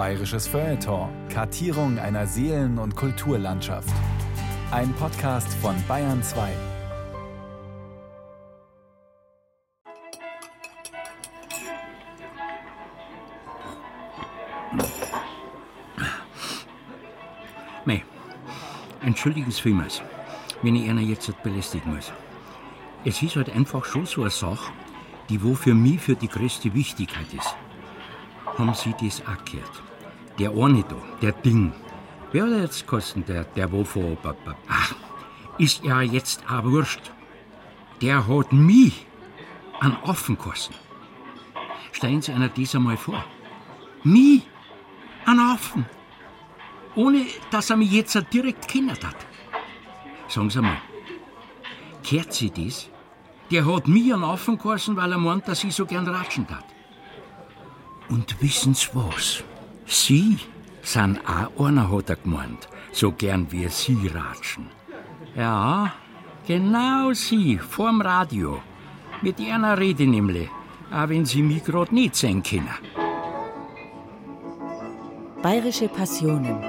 Bayerisches Feuilleton. Kartierung einer Seelen- und Kulturlandschaft. Ein Podcast von Bayern 2. Mei, entschuldigen Sie vielmals, wenn ich einer jetzt belästigen muss. Es ist halt einfach schon so eine Sache, die wo für mich für die größte Wichtigkeit ist. Haben Sie das auch gehört? Der eine da, der Ding. Wer hat jetzt kosten, der, der wo vor... Ach, ist ja jetzt auch wurscht. Der hat mich an offen kosten. Stellen Sie einer das einmal vor. Mich an offen. Ohne, dass er mich jetzt direkt kennert hat. Sagen Sie mal, kehrt Sie das? Der hat mich an Affen geheißen, weil er meint, dass ich so gern ratschen tat. Und wissen Sie was? Sie sind auch einer, hat er gemeint, so gern wie Sie ratschen. Ja, genau Sie, vorm Radio. Mit einer rede nämlich, auch wenn Sie mich grad nicht sehen können. Bayerische Passionen.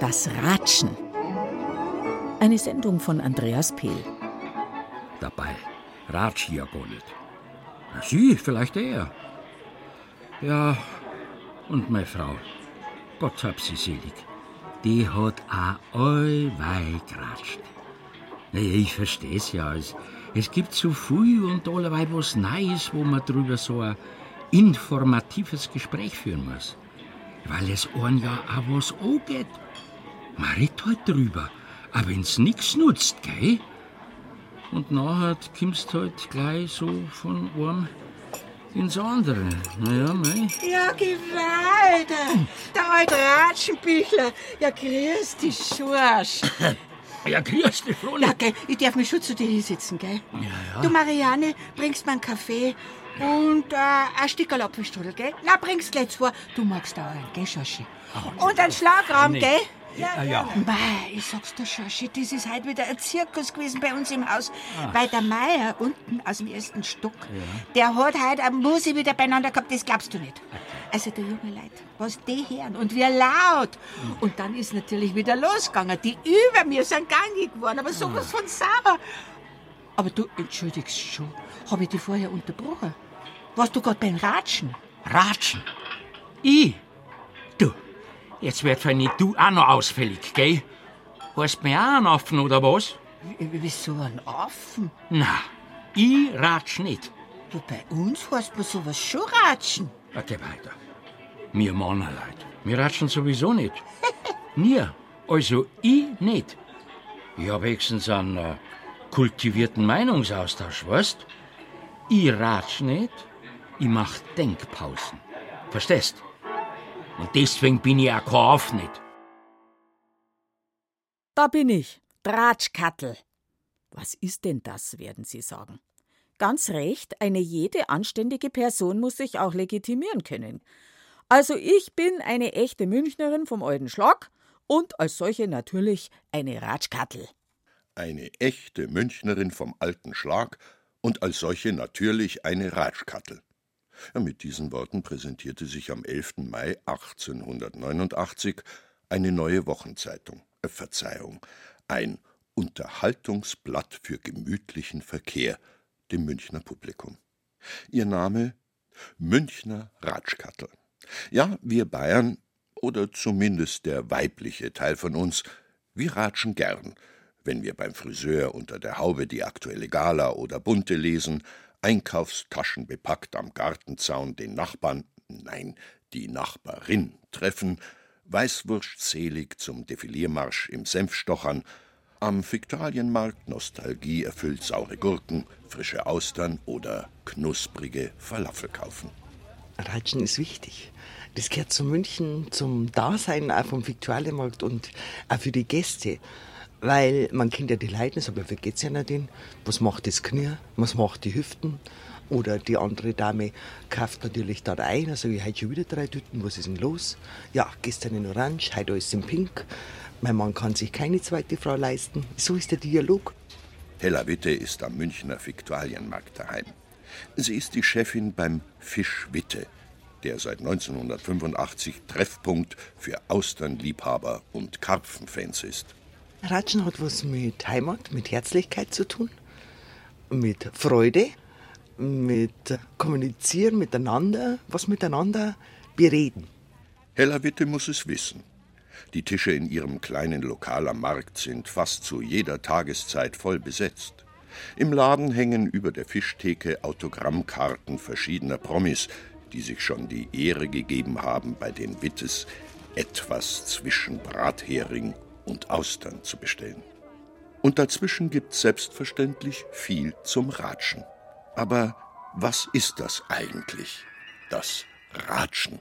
Das Ratschen. Eine Sendung von Andreas Pehl. Dabei ratsch ich ja gar nicht. Sie, vielleicht er. Ja, und meine Frau, Gott hab sie selig, die hat auch allweil geratscht. Naja, ich versteh's ja. Es, es gibt so viel und allerweil was Neues, wo man drüber so ein informatives Gespräch führen muss. Weil es einen ja auch was angeht. Man redet halt drüber, aber wenn's nix nutzt, gell? Und nachher kommst halt gleich so von einem ins andere. Naja, mei. Ja, gewaltig. Der alte Ratschenbüchler. Ja, grüß dich, Schorsch. Ja, grüß dich, Frohlich. Ja, gell, ich darf mich schon zu dir hinsetzen, gell? Ja, ja. Du, Marianne, bringst mir einen Kaffee und äh, ein Stück Apfelstrudel, gell? Na, bringst gleich zwei. Du magst auch einen, gell, Schoschi? Und einen Schlagraum, gell? Ja, ja. Mei, ich sag's dir, Schoschi, das ist heute wieder ein Zirkus gewesen bei uns im Haus. Weil der Meier unten aus dem ersten Stock, der hat heute eine Musik wieder beieinander gehabt, das glaubst du nicht. Also, der junge Leute, was die hören und wie laut. Und dann ist natürlich wieder losgegangen. Die über mir sind gangig geworden, aber sowas von sauber. Aber du entschuldigst schon, habe ich dich vorher unterbrochen? Warst du gerade beim Ratschen? Ratschen. Ich? Jetzt wird für nicht du auch noch ausfällig, gell? Hast mir auch einen Affen oder was? W- Wieso ein Affen? Na, ich ratsch nicht. Du, bei uns heißt man sowas schon Ratschen. Geh weiter. Wir Männerleut, wir ratschen sowieso nicht. Nie. Also ich nicht. Ich hab höchstens einen äh, kultivierten Meinungsaustausch, weißt? Ich ratsch nicht, ich mach Denkpausen. Verstehst? Und deswegen bin ich auch kein nicht. Da bin ich, Tratschkattel. Was ist denn das, werden Sie sagen? Ganz recht, eine jede anständige Person muss sich auch legitimieren können. Also ich bin eine echte Münchnerin vom alten Schlag und als solche natürlich eine Ratschkattel. Eine echte Münchnerin vom alten Schlag und als solche natürlich eine Ratschkattel. Mit diesen Worten präsentierte sich am 11. Mai 1889 eine neue Wochenzeitung, äh, Verzeihung, ein Unterhaltungsblatt für gemütlichen Verkehr dem Münchner Publikum. Ihr Name Münchner Ratschkattel. Ja, wir Bayern, oder zumindest der weibliche Teil von uns, wir ratschen gern, wenn wir beim Friseur unter der Haube die aktuelle Gala oder Bunte lesen, Einkaufstaschen bepackt am Gartenzaun den Nachbarn, nein, die Nachbarin treffen, Weißwurst selig zum Defiliermarsch im Senfstochern, am Viktualienmarkt Nostalgie erfüllt saure Gurken, frische Austern oder knusprige Falafel kaufen. Ratschen ist wichtig. Das gehört zu München, zum Dasein auch vom Viktualienmarkt und auch für die Gäste. Weil man kennt ja die Leute, aber wie geht's ja nicht denn? Was macht das Knie? Was macht die Hüften? Oder die andere Dame kauft natürlich da ein. Also ich heute schon wieder drei Tüten. Was ist denn los? Ja, gestern in Orange, heute alles in Pink. Mein Mann kann sich keine zweite Frau leisten. So ist der Dialog. Hella Witte ist am Münchner Viktualienmarkt daheim. Sie ist die Chefin beim Fisch Witte. der seit 1985 Treffpunkt für Austernliebhaber und Karpfenfans ist. Ratschen hat was mit Heimat, mit Herzlichkeit zu tun, mit Freude, mit Kommunizieren miteinander, was miteinander bereden. Hella Witte muss es wissen. Die Tische in ihrem kleinen Lokal am Markt sind fast zu jeder Tageszeit voll besetzt. Im Laden hängen über der Fischtheke Autogrammkarten verschiedener Promis, die sich schon die Ehre gegeben haben, bei den Wittes etwas zwischen Brathering und Austern zu bestellen. Und dazwischen gibt's selbstverständlich viel zum Ratschen. Aber was ist das eigentlich, das Ratschen?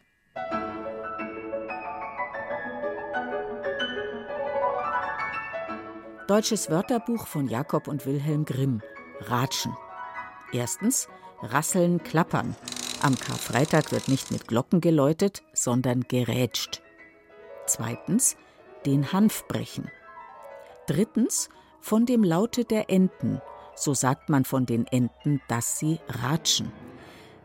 Deutsches Wörterbuch von Jakob und Wilhelm Grimm. Ratschen. Erstens Rasseln, Klappern. Am Karfreitag wird nicht mit Glocken geläutet, sondern gerätscht. Zweitens den Hanf brechen. Drittens von dem Laute der Enten. So sagt man von den Enten, dass sie ratschen.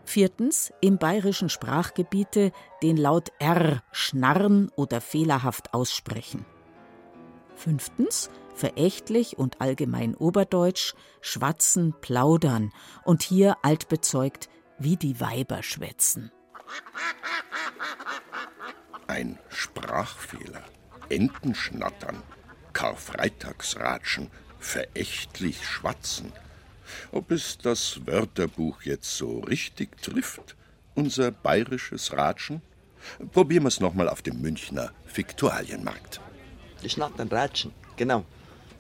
Viertens im bayerischen Sprachgebiete den Laut R schnarren oder fehlerhaft aussprechen. Fünftens verächtlich und allgemein oberdeutsch, schwatzen, plaudern und hier altbezeugt, wie die Weiber schwätzen. Ein Sprachfehler, Entenschnattern, Karfreitagsratschen, verächtlich schwatzen. Ob es das Wörterbuch jetzt so richtig trifft, unser bayerisches Ratschen? Probieren wir es nochmal auf dem Münchner Viktualienmarkt. Die Schnattern ratschen, genau.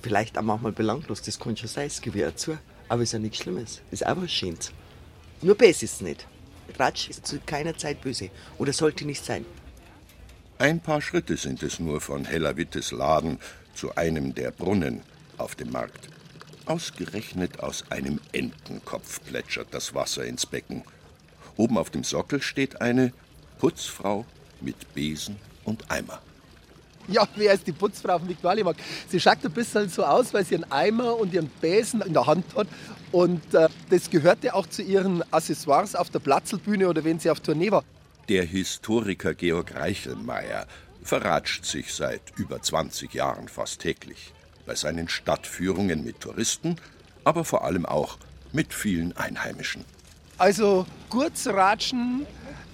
Vielleicht auch manchmal belanglos, das kann schon sein, das gebe zu. Aber ist ja nichts Schlimmes, ist auch was Schönes. Nur besser ist es nicht. Ratsch ist zu keiner Zeit böse oder sollte nicht sein. Ein paar Schritte sind es nur von Hella Wittes Laden zu einem der Brunnen auf dem Markt. Ausgerechnet aus einem Entenkopf plätschert das Wasser ins Becken. Oben auf dem Sockel steht eine Putzfrau mit Besen und Eimer. Ja, wer ist die Putzfrau vom Viktualienmarkt? Sie schaut ein bisschen so aus, weil sie einen Eimer und ihren Besen in der Hand hat. Und äh, das gehörte auch zu ihren Accessoires auf der Platzelbühne oder wenn sie auf Tournee war. Der Historiker Georg Reichelmeier verratscht sich seit über 20 Jahren fast täglich. Bei seinen Stadtführungen mit Touristen, aber vor allem auch mit vielen Einheimischen. Also, kurz ratschen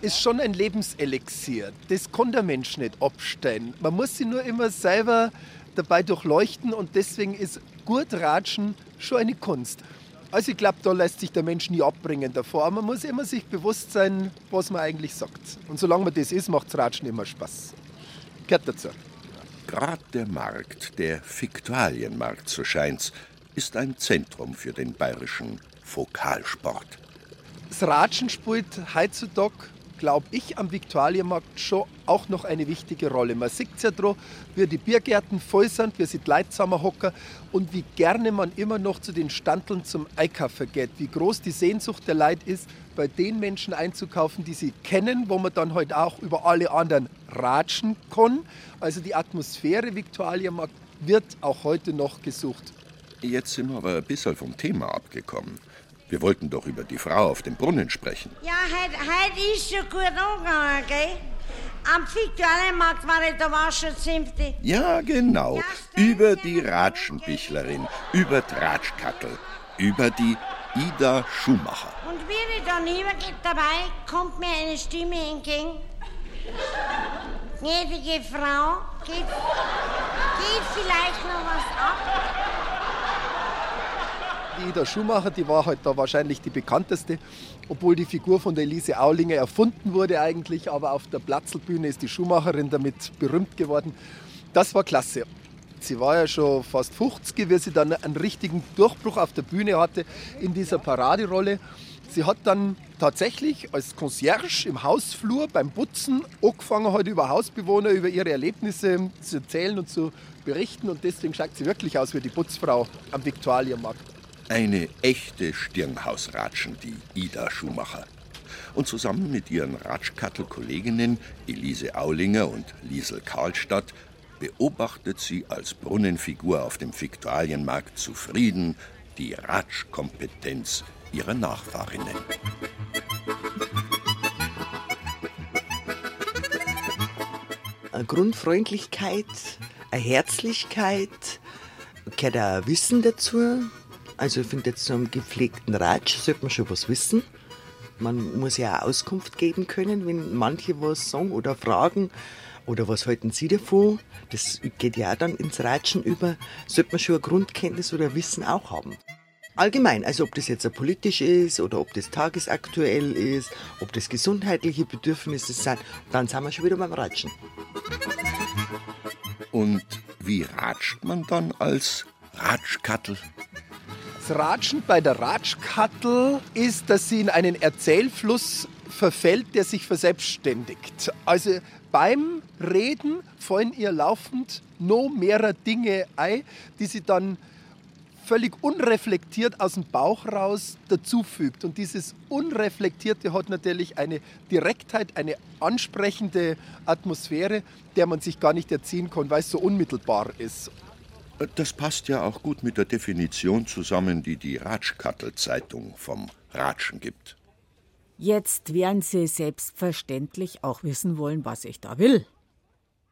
ist schon ein Lebenselixier. Das kann der Mensch nicht abstellen. Man muss sie nur immer selber dabei durchleuchten und deswegen ist gut Ratschen schon eine Kunst. Also ich glaube, da lässt sich der Mensch nie abbringen davor. Aber man muss immer sich bewusst sein, was man eigentlich sagt. Und solange man das ist, macht Ratschen immer Spaß. Gehört dazu. Gerade der Markt, der Fiktualienmarkt, so scheint's, ist ein Zentrum für den bayerischen Fokalsport. Das Ratschen spielt heutzutage glaube ich, am Viktualienmarkt schon auch noch eine wichtige Rolle. Man sieht es ja drauf, wie die Biergärten voll sind, wie sie die zusammenhocken und wie gerne man immer noch zu den Standeln zum Einkaufen geht. Wie groß die Sehnsucht der Leute ist, bei den Menschen einzukaufen, die sie kennen, wo man dann halt auch über alle anderen ratschen kann. Also die Atmosphäre Viktualienmarkt wird auch heute noch gesucht. Jetzt sind wir aber ein bisschen vom Thema abgekommen. Wir wollten doch über die Frau auf dem Brunnen sprechen. Ja, heute, heute ist schon gut angegangen, gell? Am Viktualienmarkt war ich, da war schon ziemlich. Ja, genau. Über die Ratschenbichlerin, über Tratschkattel, über die Ida Schumacher. Und wie ich dann übergehe dabei, kommt mir eine Stimme entgegen. Gnädige Frau, geht, geht vielleicht noch was ab? Die Ida Schumacher, die war halt da wahrscheinlich die bekannteste, obwohl die Figur von der Elise Aulinger erfunden wurde eigentlich, aber auf der Platzelbühne ist die Schumacherin damit berühmt geworden. Das war klasse. Sie war ja schon fast 50, wie sie dann einen richtigen Durchbruch auf der Bühne hatte in dieser Paraderolle. Sie hat dann tatsächlich als Concierge im Hausflur beim Putzen angefangen, heute über Hausbewohner, über ihre Erlebnisse zu erzählen und zu berichten. Und deswegen schaut sie wirklich aus wie die Putzfrau am Viktualienmarkt. Eine echte Stirnhausratschen, die Ida Schumacher. Und zusammen mit ihren Ratschkattel-Kolleginnen Elise Aulinger und Liesel Karlstadt beobachtet sie als Brunnenfigur auf dem Viktualienmarkt zufrieden die Ratschkompetenz ihrer Nachfahrinnen. eine Grundfreundlichkeit, eine Herzlichkeit, gehört auch Wissen dazu. Also ich finde jetzt so einem gepflegten Ratsch sollte man schon was wissen. Man muss ja auch Auskunft geben können, wenn manche was sagen oder fragen. Oder was halten Sie davon? Das geht ja auch dann ins Ratschen über. Sollte man schon eine Grundkenntnis oder Wissen auch haben. Allgemein, also ob das jetzt politisch ist oder ob das tagesaktuell ist, ob das gesundheitliche Bedürfnisse sind, dann sind wir schon wieder beim Ratschen. Und wie ratscht man dann als Ratschkattel? Das Ratschen bei der Ratschkattel ist, dass sie in einen Erzählfluss verfällt, der sich verselbstständigt. Also beim Reden fallen ihr laufend noch mehrere Dinge ein, die sie dann völlig unreflektiert aus dem Bauch raus dazufügt. Und dieses Unreflektierte hat natürlich eine Direktheit, eine ansprechende Atmosphäre, der man sich gar nicht erziehen kann, weil es so unmittelbar ist. Das passt ja auch gut mit der Definition zusammen, die die Ratschkattel-Zeitung vom Ratschen gibt. Jetzt werden Sie selbstverständlich auch wissen wollen, was ich da will.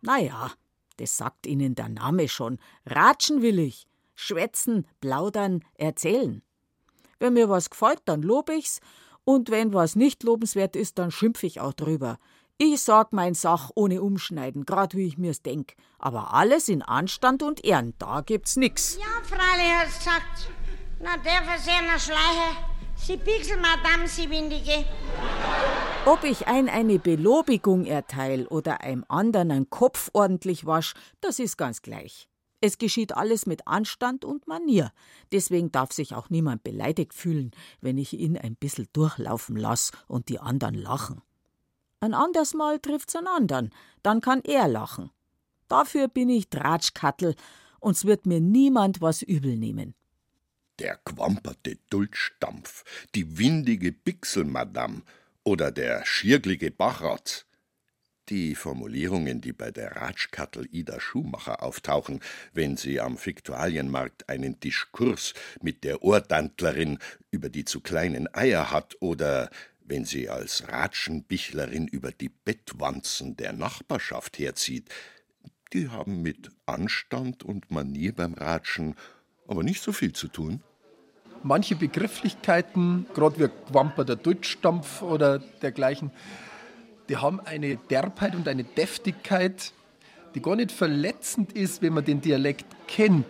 Naja, das sagt Ihnen der Name schon. Ratschen will ich. Schwätzen, plaudern, erzählen. Wenn mir was gefällt, dann lob ich's, und wenn was nicht lobenswert ist, dann schimpf ich auch drüber. Ich sag mein Sach ohne Umschneiden, grad wie ich mir's denk. Aber alles in Anstand und Ehren, da gibt's nix. Ja, freilich hat's gesagt. Na, der Versehrner Schleicher. Sie Pixel, Madame, Sie Windige. Ob ich ein eine Belobigung erteil oder einem anderen einen Kopf ordentlich wasch, das ist ganz gleich. Es geschieht alles mit Anstand und Manier. Deswegen darf sich auch niemand beleidigt fühlen, wenn ich ihn ein bissel durchlaufen lass und die anderen lachen. Ein anderes Mal trifft's einen anderen, dann kann er lachen. Dafür bin ich Tratschkattel, und's wird mir niemand was übel nehmen. Der quamperte Dulzstampf, die windige Pixelmadam oder der schierglige Bachratz. Die Formulierungen, die bei der Ratschkattel Ida Schumacher auftauchen, wenn sie am Fiktualienmarkt einen Diskurs mit der Ohrdantlerin über die zu kleinen Eier hat oder wenn sie als Ratschenbichlerin über die Bettwanzen der Nachbarschaft herzieht, die haben mit Anstand und Manier beim Ratschen aber nicht so viel zu tun. Manche Begrifflichkeiten, gerade wie Quamper der Deutschstampf oder dergleichen, die haben eine Derbheit und eine Deftigkeit, die gar nicht verletzend ist, wenn man den Dialekt kennt.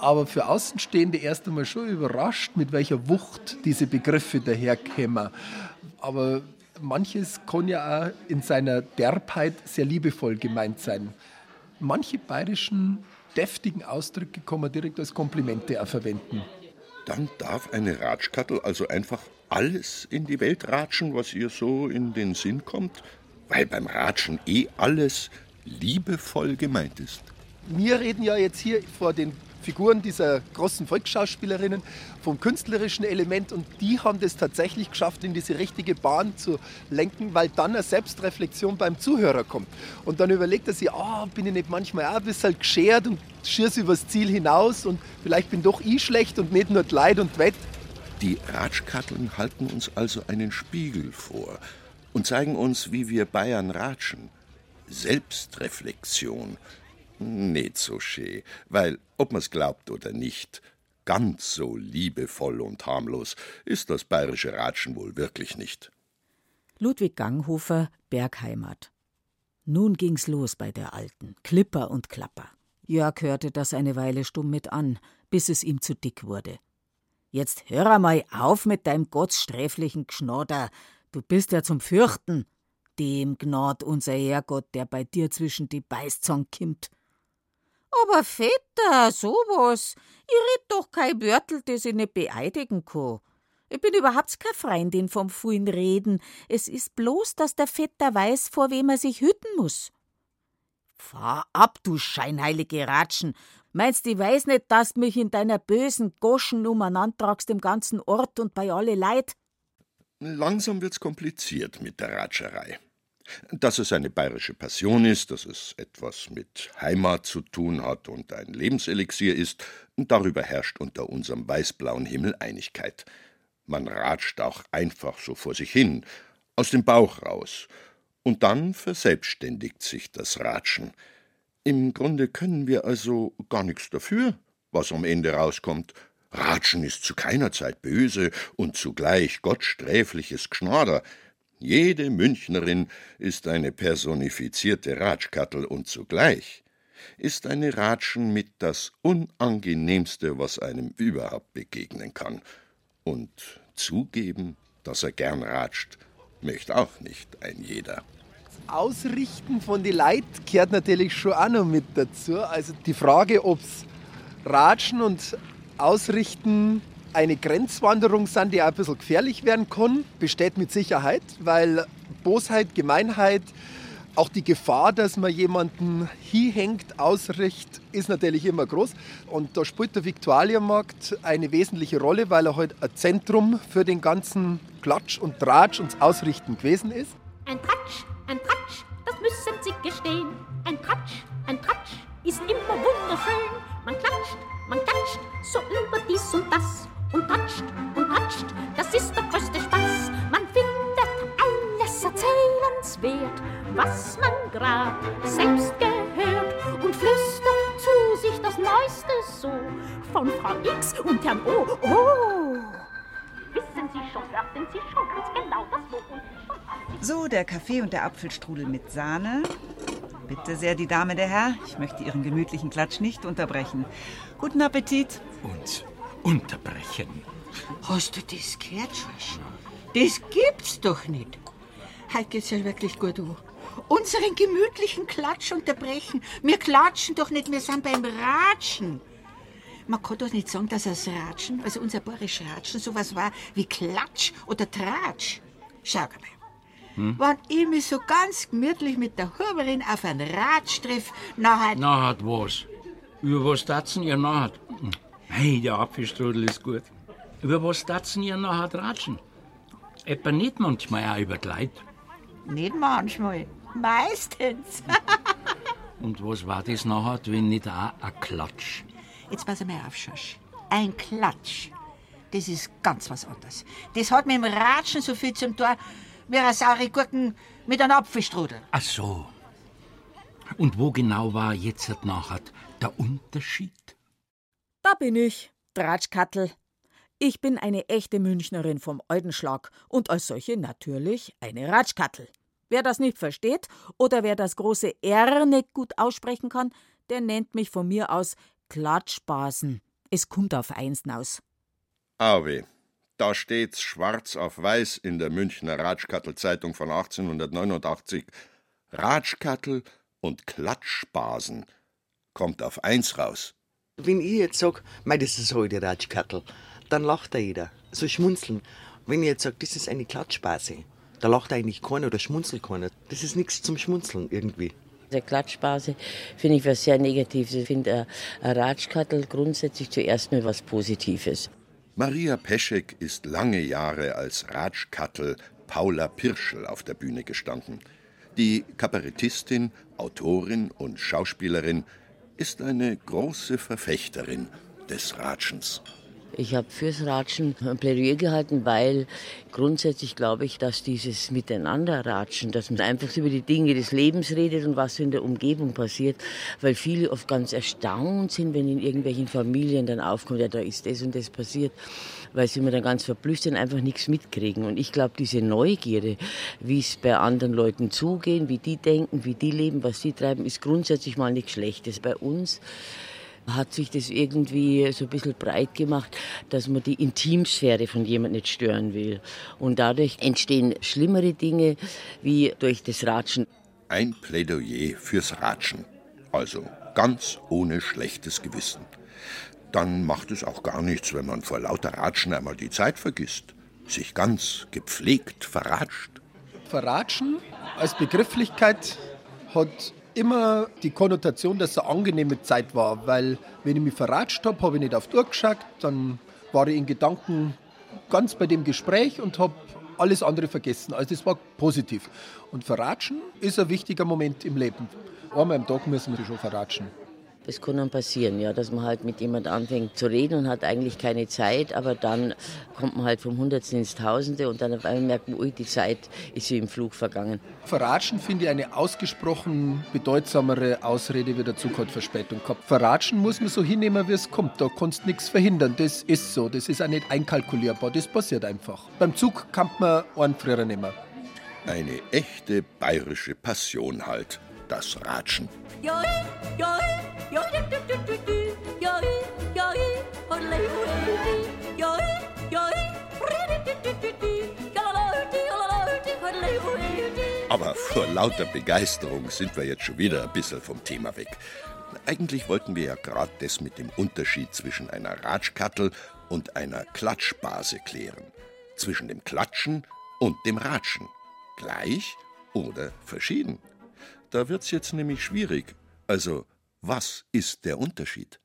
Aber für Außenstehende erst einmal schon überrascht, mit welcher Wucht diese Begriffe daherkämen. Aber manches kann ja auch in seiner Derbheit sehr liebevoll gemeint sein. Manche bayerischen deftigen Ausdrücke kann man direkt als Komplimente auch verwenden. Dann darf eine Ratschkattel also einfach alles in die Welt ratschen, was ihr so in den Sinn kommt, weil beim Ratschen eh alles liebevoll gemeint ist. Wir reden ja jetzt hier vor den Figuren dieser großen Volksschauspielerinnen vom künstlerischen Element und die haben das tatsächlich geschafft, in diese richtige Bahn zu lenken, weil dann eine Selbstreflexion beim Zuhörer kommt. Und dann überlegt er sich, oh, bin ich nicht manchmal auch ein bisschen geschert und schieß übers Ziel hinaus und vielleicht bin doch ich schlecht und nicht nur Leid und Wett. Die Ratschkatteln halten uns also einen Spiegel vor und zeigen uns, wie wir Bayern ratschen. Selbstreflexion. Nicht so schön, weil, ob man's glaubt oder nicht, ganz so liebevoll und harmlos ist das bayerische Ratschen wohl wirklich nicht. Ludwig Ganghofer, Bergheimat. Nun ging's los bei der Alten, Klipper und Klapper. Jörg hörte das eine Weile stumm mit an, bis es ihm zu dick wurde. Jetzt hör einmal auf mit deinem gottsträflichen Gschnodder. Du bist ja zum Fürchten. Dem gnad unser Herrgott, der bei dir zwischen die Beißzahn kimmt. Aber Vetter, sowas. Ich red doch kein Wörtel, das ich nicht beeidigen kann. Ich bin überhaupt keine Freundin vom vielen Reden. Es ist bloß, dass der Vetter weiß, vor wem er sich hüten muss. Fahr ab, du scheinheilige Ratschen, Meinst ich weiß nicht, dass du mich in deiner bösen Goschen umeinander tragst im ganzen Ort und bei alle Leid? Langsam wird's kompliziert mit der Ratscherei. Dass es eine bayerische Passion ist, dass es etwas mit Heimat zu tun hat und ein Lebenselixier ist, darüber herrscht unter unserem weißblauen Himmel Einigkeit. Man ratscht auch einfach so vor sich hin, aus dem Bauch raus, Und dann verselbstständigt sich das Ratschen. Im Grunde können wir also gar nichts dafür, was am Ende rauskommt. Ratschen ist zu keiner Zeit böse und zugleich gottsträfliches Gschnader. Jede Münchnerin ist eine personifizierte Ratschkattel und zugleich ist eine Ratschen mit das Unangenehmste, was einem überhaupt begegnen kann. Und zugeben, dass er gern ratscht, möchte auch nicht ein jeder. Ausrichten von die Leit gehört natürlich schon auch noch mit dazu. Also die Frage, ob es Ratschen und Ausrichten eine Grenzwanderung sind, die auch ein bisschen gefährlich werden kann, besteht mit Sicherheit, weil Bosheit, Gemeinheit, auch die Gefahr, dass man jemanden hinhängt, ausricht, ist natürlich immer groß. Und da spielt der Viktualienmarkt eine wesentliche Rolle, weil er halt ein Zentrum für den ganzen Klatsch und Tratsch und Ausrichten gewesen ist. Ein Tratsch, ein Tratsch, das müssen Sie gestehen. Ein Tratsch, ein Tratsch ist immer wunderschön. Man klatscht, man klatscht so über dies und das und tatscht und tatscht, das ist der größte Spaß. Man findet alles erzählenswert, was man grad selbst gehört und flüstert zu sich das Neueste so von Frau X und Herrn O. Oh, wissen Sie schon, hörten Sie schon ganz genau das Wo und So, der Kaffee und der Apfelstrudel mit Sahne. Bitte sehr, die Dame, der Herr. Ich möchte Ihren gemütlichen Klatsch nicht unterbrechen. Guten Appetit. Uns unterbrechen. Hast du das gehört, Schorsch? Das gibt's doch nicht. Heute geht's ja wirklich gut an. Unseren gemütlichen Klatsch unterbrechen. Wir klatschen doch nicht, wir sind beim Ratschen. Man kann doch nicht sagen, dass das Ratschen, also unser bayerisch Ratschen, sowas war wie Klatsch oder Tratsch. Schau mal. Wenn ich mich so ganz gemütlich mit der Huberin auf einen Ratsch nachher Na, hat was. Über was tatzen ihr nachher? Hey, der Apfelstrudel ist gut. Über was tatzen ihr nachher ratschen? Etwa nicht manchmal auch über die Leute. nicht manchmal, meistens. Und was war das nachher, wenn nicht auch ein Klatsch? Jetzt pass mal auf, Schorsch. Ein Klatsch, das ist ganz was anderes. Das hat mit dem Ratschen so viel zum Tor wie eine saure Gurken mit einem Apfelstrudel. Ach so. Und wo genau war jetzt nachher der Unterschied? Da bin ich, Tratschkattel. Ich bin eine echte Münchnerin vom Eudenschlag und als solche natürlich eine Ratschkattel. Wer das nicht versteht oder wer das große R nicht gut aussprechen kann, der nennt mich von mir aus Klatschbasen. Es kommt auf eins hinaus. Auwe, da steht's schwarz auf weiß in der Münchner Ratschkattel-Zeitung von 1889. Ratschkattel und Klatschbasen. Kommt auf eins raus. Wenn ich jetzt sage, das ist heute Ratschkattel, dann lacht da jeder. So schmunzeln. Wenn ich jetzt sage, das ist eine Klatschbase, da lacht eigentlich keiner oder schmunzelt keiner. Das ist nichts zum Schmunzeln irgendwie. Der Klatschbase finde ich was sehr Negatives. Ich finde äh, ein Ratschkattel grundsätzlich zuerst mal was Positives. Maria Peschek ist lange Jahre als Ratschkattel Paula Pirschel auf der Bühne gestanden. Die Kabarettistin, Autorin und Schauspielerin ist eine große Verfechterin des Ratschens. Ich habe fürs Ratschen ein Plädoyer gehalten, weil grundsätzlich glaube ich, dass dieses Miteinanderratschen, dass man einfach über die Dinge des Lebens redet und was in der Umgebung passiert, weil viele oft ganz erstaunt sind, wenn in irgendwelchen Familien dann aufkommt, ja, da ist das und das passiert, weil sie immer dann ganz verblüfft sind, einfach nichts mitkriegen. Und ich glaube, diese Neugierde, wie es bei anderen Leuten zugehen, wie die denken, wie die leben, was die treiben, ist grundsätzlich mal nichts Schlechtes. Bei uns hat sich das irgendwie so ein bisschen breit gemacht, dass man die Intimsphäre von jemandem nicht stören will. Und dadurch entstehen schlimmere Dinge wie durch das Ratschen. Ein Plädoyer fürs Ratschen. Also ganz ohne schlechtes Gewissen. Dann macht es auch gar nichts, wenn man vor lauter Ratschen einmal die Zeit vergisst. Sich ganz gepflegt verratscht. Verratschen als Begrifflichkeit hat immer die Konnotation, dass es eine angenehme Zeit war, weil wenn ich mich verratscht habe, habe ich nicht auf die Uhr geschaut, dann war ich in Gedanken ganz bei dem Gespräch und habe alles andere vergessen. Also das war positiv. Und verratschen ist ein wichtiger Moment im Leben. Einmal am Tag müssen wir schon verratschen. Das kann dann passieren, ja, dass man halt mit jemand anfängt zu reden und hat eigentlich keine Zeit, aber dann kommt man halt vom Hundertsten ins Tausende und dann auf einmal merkt man, ui, die Zeit ist wie im Flug vergangen. Verratschen finde ich eine ausgesprochen bedeutsamere Ausrede wie der Zug hat Verspätung gehabt. Verratschen muss man so hinnehmen, wie es kommt. Da kannst du nichts verhindern. Das ist so. Das ist auch nicht einkalkulierbar. Das passiert einfach. Beim Zug kann man einen früher nehmen. Eine echte bayerische Passion halt, das Ratschen. Aber vor lauter Begeisterung sind wir jetzt schon wieder ein bisschen vom Thema weg. Eigentlich wollten wir ja gerade das mit dem Unterschied zwischen einer Ratschkattel und einer Klatschbase klären. Zwischen dem Klatschen und dem Ratschen. Gleich oder verschieden? Da wird's jetzt nämlich schwierig. Also, was ist der Unterschied?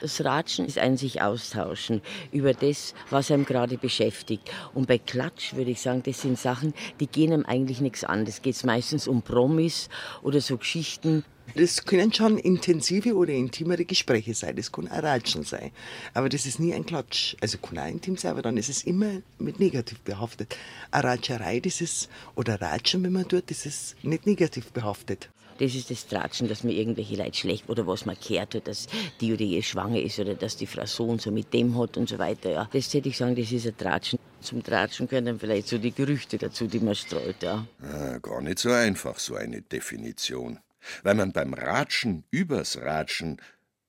Das Ratschen ist ein sich austauschen über das, was einem gerade beschäftigt. Und bei Klatsch würde ich sagen, das sind Sachen, die gehen einem eigentlich nichts an. Das geht meistens um Promis oder so Geschichten. Das können schon intensive oder intimere Gespräche sein. Das kann auch Ratschen sein. Aber das ist nie ein Klatsch. Also kann auch intim sein, aber dann ist es immer mit negativ behaftet. Eine Ratscherei, das ist, oder Ratschen, wenn man tut, das ist nicht negativ behaftet. Das ist das Tratschen, dass man irgendwelche Leute schlecht oder was man kehrt hat, dass die oder je schwanger ist oder dass die Frau so und so mit dem hat und so weiter. Ja. Das hätte ich sagen, das ist ein Tratschen. Zum Tratschen gehören dann vielleicht so die Gerüchte dazu, die man streut. Ja. Ah, gar nicht so einfach, so eine Definition. Weil man beim Ratschen übers Ratschen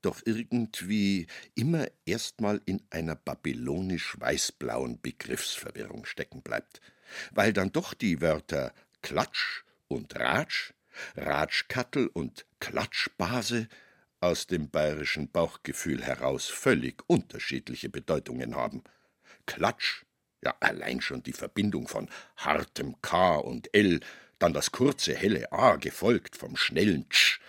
doch irgendwie immer erstmal in einer babylonisch-weißblauen Begriffsverwirrung stecken bleibt. Weil dann doch die Wörter Klatsch und Ratsch Ratschkattel und Klatschbase aus dem bayerischen Bauchgefühl heraus völlig unterschiedliche Bedeutungen haben. Klatsch, ja allein schon die Verbindung von hartem K und L, dann das kurze helle A gefolgt vom schnellen Tsch,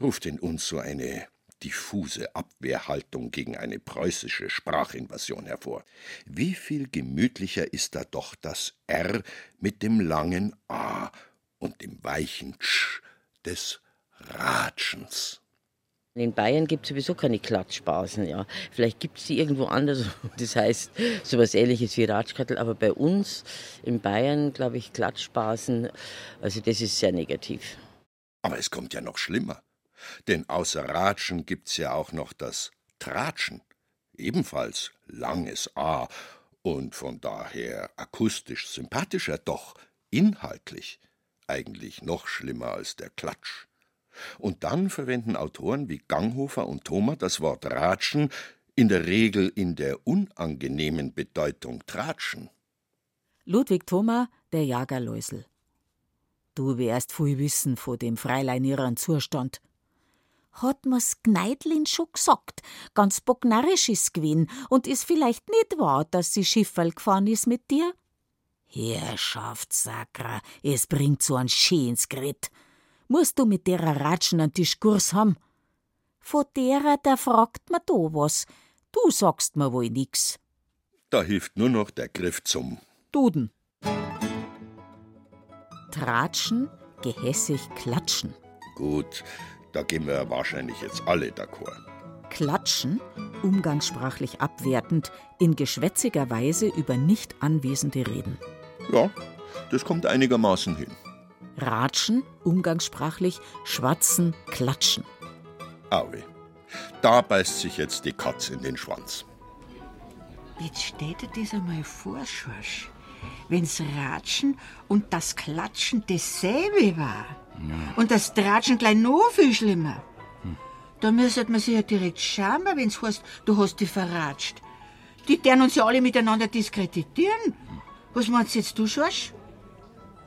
ruft in uns so eine diffuse Abwehrhaltung gegen eine preußische Sprachinvasion hervor. Wie viel gemütlicher ist da doch das R mit dem langen A und dem weichen Tsch des Ratschens. In Bayern gibt es sowieso keine Klatschbasen, ja. Vielleicht gibt es die irgendwo anders, das heißt sowas ähnliches wie Ratschkattel, aber bei uns in Bayern, glaube ich, Klatschbasen, also das ist sehr negativ. Aber es kommt ja noch schlimmer, denn außer Ratschen gibt es ja auch noch das Tratschen, ebenfalls langes A und von daher akustisch sympathischer, doch inhaltlich eigentlich noch schlimmer als der Klatsch. Und dann verwenden Autoren wie Ganghofer und Thoma das Wort Ratschen in der Regel in der unangenehmen Bedeutung Tratschen. Ludwig Thoma, der Jagerläusel. Du wärst viel wissen vor dem Freilein ihren Zustand. Hat mir's Gneidlin schon gesagt, ganz bocknarrisch is gewesen und is vielleicht nicht wahr, dass sie Schifferl gefahren is mit dir? Herrschaftssacker, es bringt so ein schönes Grit. Musst du mit derer Ratschen einen Diskurs haben? Von derer, der fragt ma da was. Du sagst mir wohl nix. Da hilft nur noch der Griff zum Duden. Tratschen, gehässig klatschen. Gut, da gehen wir wahrscheinlich jetzt alle d'accord. Klatschen, umgangssprachlich abwertend, in geschwätziger Weise über nicht Anwesende reden. Ja, das kommt einigermaßen hin. Ratschen, umgangssprachlich, schwatzen, klatschen. Aue, da beißt sich jetzt die Katze in den Schwanz. Jetzt stell dir das einmal vor, Schorsch. Wenn's Ratschen und das Klatschen dasselbe war. Und das Tratschen gleich noch viel schlimmer. Da müsste man sich ja direkt schämen, wenn's heißt, du hast dich verratscht. Die deren uns ja alle miteinander diskreditieren. Was meinst jetzt du, Schorsch?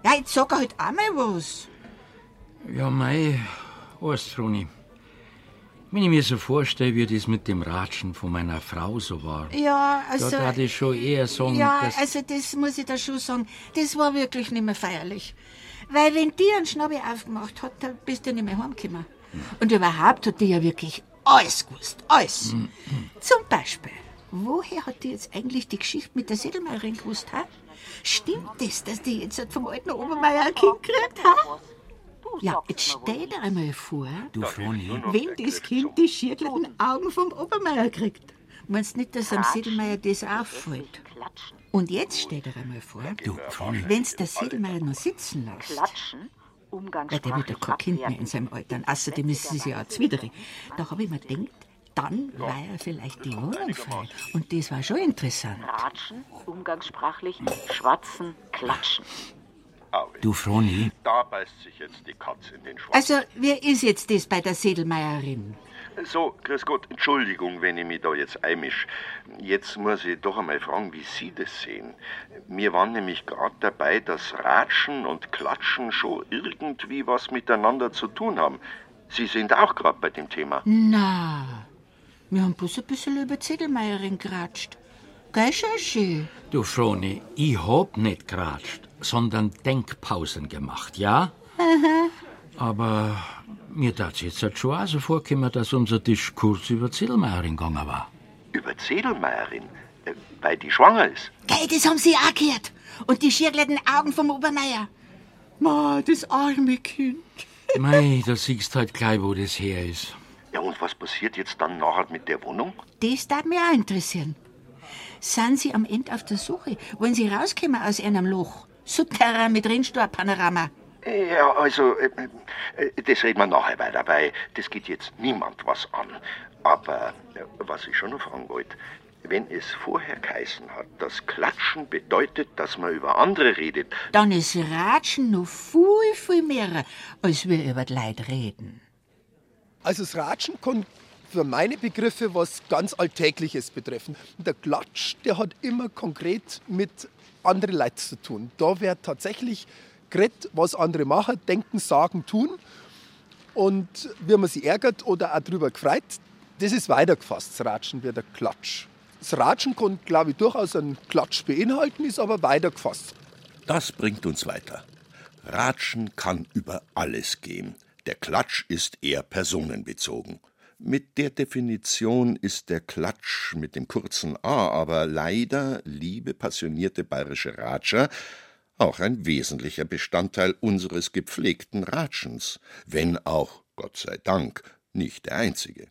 Ja, jetzt sag halt auch mal was. Ja, mei, weißt, Roni, wenn ich mir so vorstelle, wie das mit dem Ratschen von meiner Frau so war, Ja, also. da hatte ich schon eher sagen, ja, also das muss ich da schon sagen, das war wirklich nicht mehr feierlich. Weil wenn die einen Schnabel aufgemacht hat, dann bist du nicht mehr heimgekommen. Und überhaupt hat die ja wirklich alles gewusst, alles. Zum Beispiel, woher hat die jetzt eigentlich die Geschichte mit der Sedelmeirin gewusst, ha? Stimmt das, dass die jetzt vom alten Obermeier ein Kind gekriegt hat? Ja, jetzt stell dir einmal vor, Du, Froni, wenn das Kind die schiergelnden Augen vom Obermeier kriegt. Meinst du nicht, dass am Siedelmeier das auffällt? Und jetzt stell dir einmal vor, du, Froni. wenn's der Siedelmeier noch sitzen lässt. Klatschen, Weil der wird ja kein Kind mehr in seinem Alter. Außerdem ist es ja auch zwidrig. Da habe ich mir gedacht, dann war ja vielleicht die Wohnung frei. Und das war schon interessant. Ratschen, umgangssprachlich, schwatzen, klatschen. Du, Froni, Da beißt sich jetzt die Katze in den Schwanz. Also, wer ist jetzt das bei der Sedelmeierin? So, grüß Gott, Entschuldigung, wenn ich mich da jetzt einmisch. Jetzt muss ich doch einmal fragen, wie Sie das sehen. Wir waren nämlich gerade dabei, dass Ratschen und Klatschen schon irgendwie was miteinander zu tun haben. Sie sind auch gerade bei dem Thema. Na, wir haben bloß ein bisschen über die Sedelmeierin geratscht. Gell, Schaschi? du, Froni, ich hab nicht geratscht, sondern Denkpausen gemacht, ja? Aber mir tat's jetzt halt schon auch so vorgekommen, dass unser Diskurs über Zillmeiering gegangen war. Über die Sedelmeierin, äh, weil die schwanger ist. Gell, das haben sie auch gehört. Und die schiergelnden Augen vom Obermeier. Ma, das arme Kind. Mei, da siehst halt gleich, wo das her ist. Ja, und was passiert jetzt dann nachher mit der Wohnung? Das darf mich auch interessieren. Sind Sie am Ende auf der Suche? Wollen Sie rauskommen aus einem Loch? Souterrain mit Rennstore-Panorama. Ja, also, äh, äh, das reden wir nachher weiter, weil das geht jetzt niemand was an. Aber äh, was ich schon noch fragen wollte, wenn es vorher geheißen hat, dass Klatschen bedeutet, dass man über andere redet, Dann ist Ratschen noch viel, viel mehr, als wir über die Leute reden. Also das Ratschen kann für meine Begriffe was ganz Alltägliches betreffen. Der Klatsch, der hat immer konkret mit anderen Leuten zu tun. Da wird tatsächlich geredet, was andere machen, denken, sagen, tun. Und wie man sich ärgert oder auch darüber gefreut, das ist weitergefasst, das Ratschen wie der Klatsch. Das Ratschen kann, glaube ich, durchaus einen Klatsch beinhalten, ist aber weitergefasst. das bringt uns weiter. Ratschen kann über alles gehen. Der Klatsch ist eher personenbezogen. Mit der Definition ist der Klatsch mit dem kurzen A aber leider, liebe passionierte bayerische Ratscher, auch ein wesentlicher Bestandteil unseres gepflegten Ratschens, wenn auch, Gott sei Dank, nicht der einzige.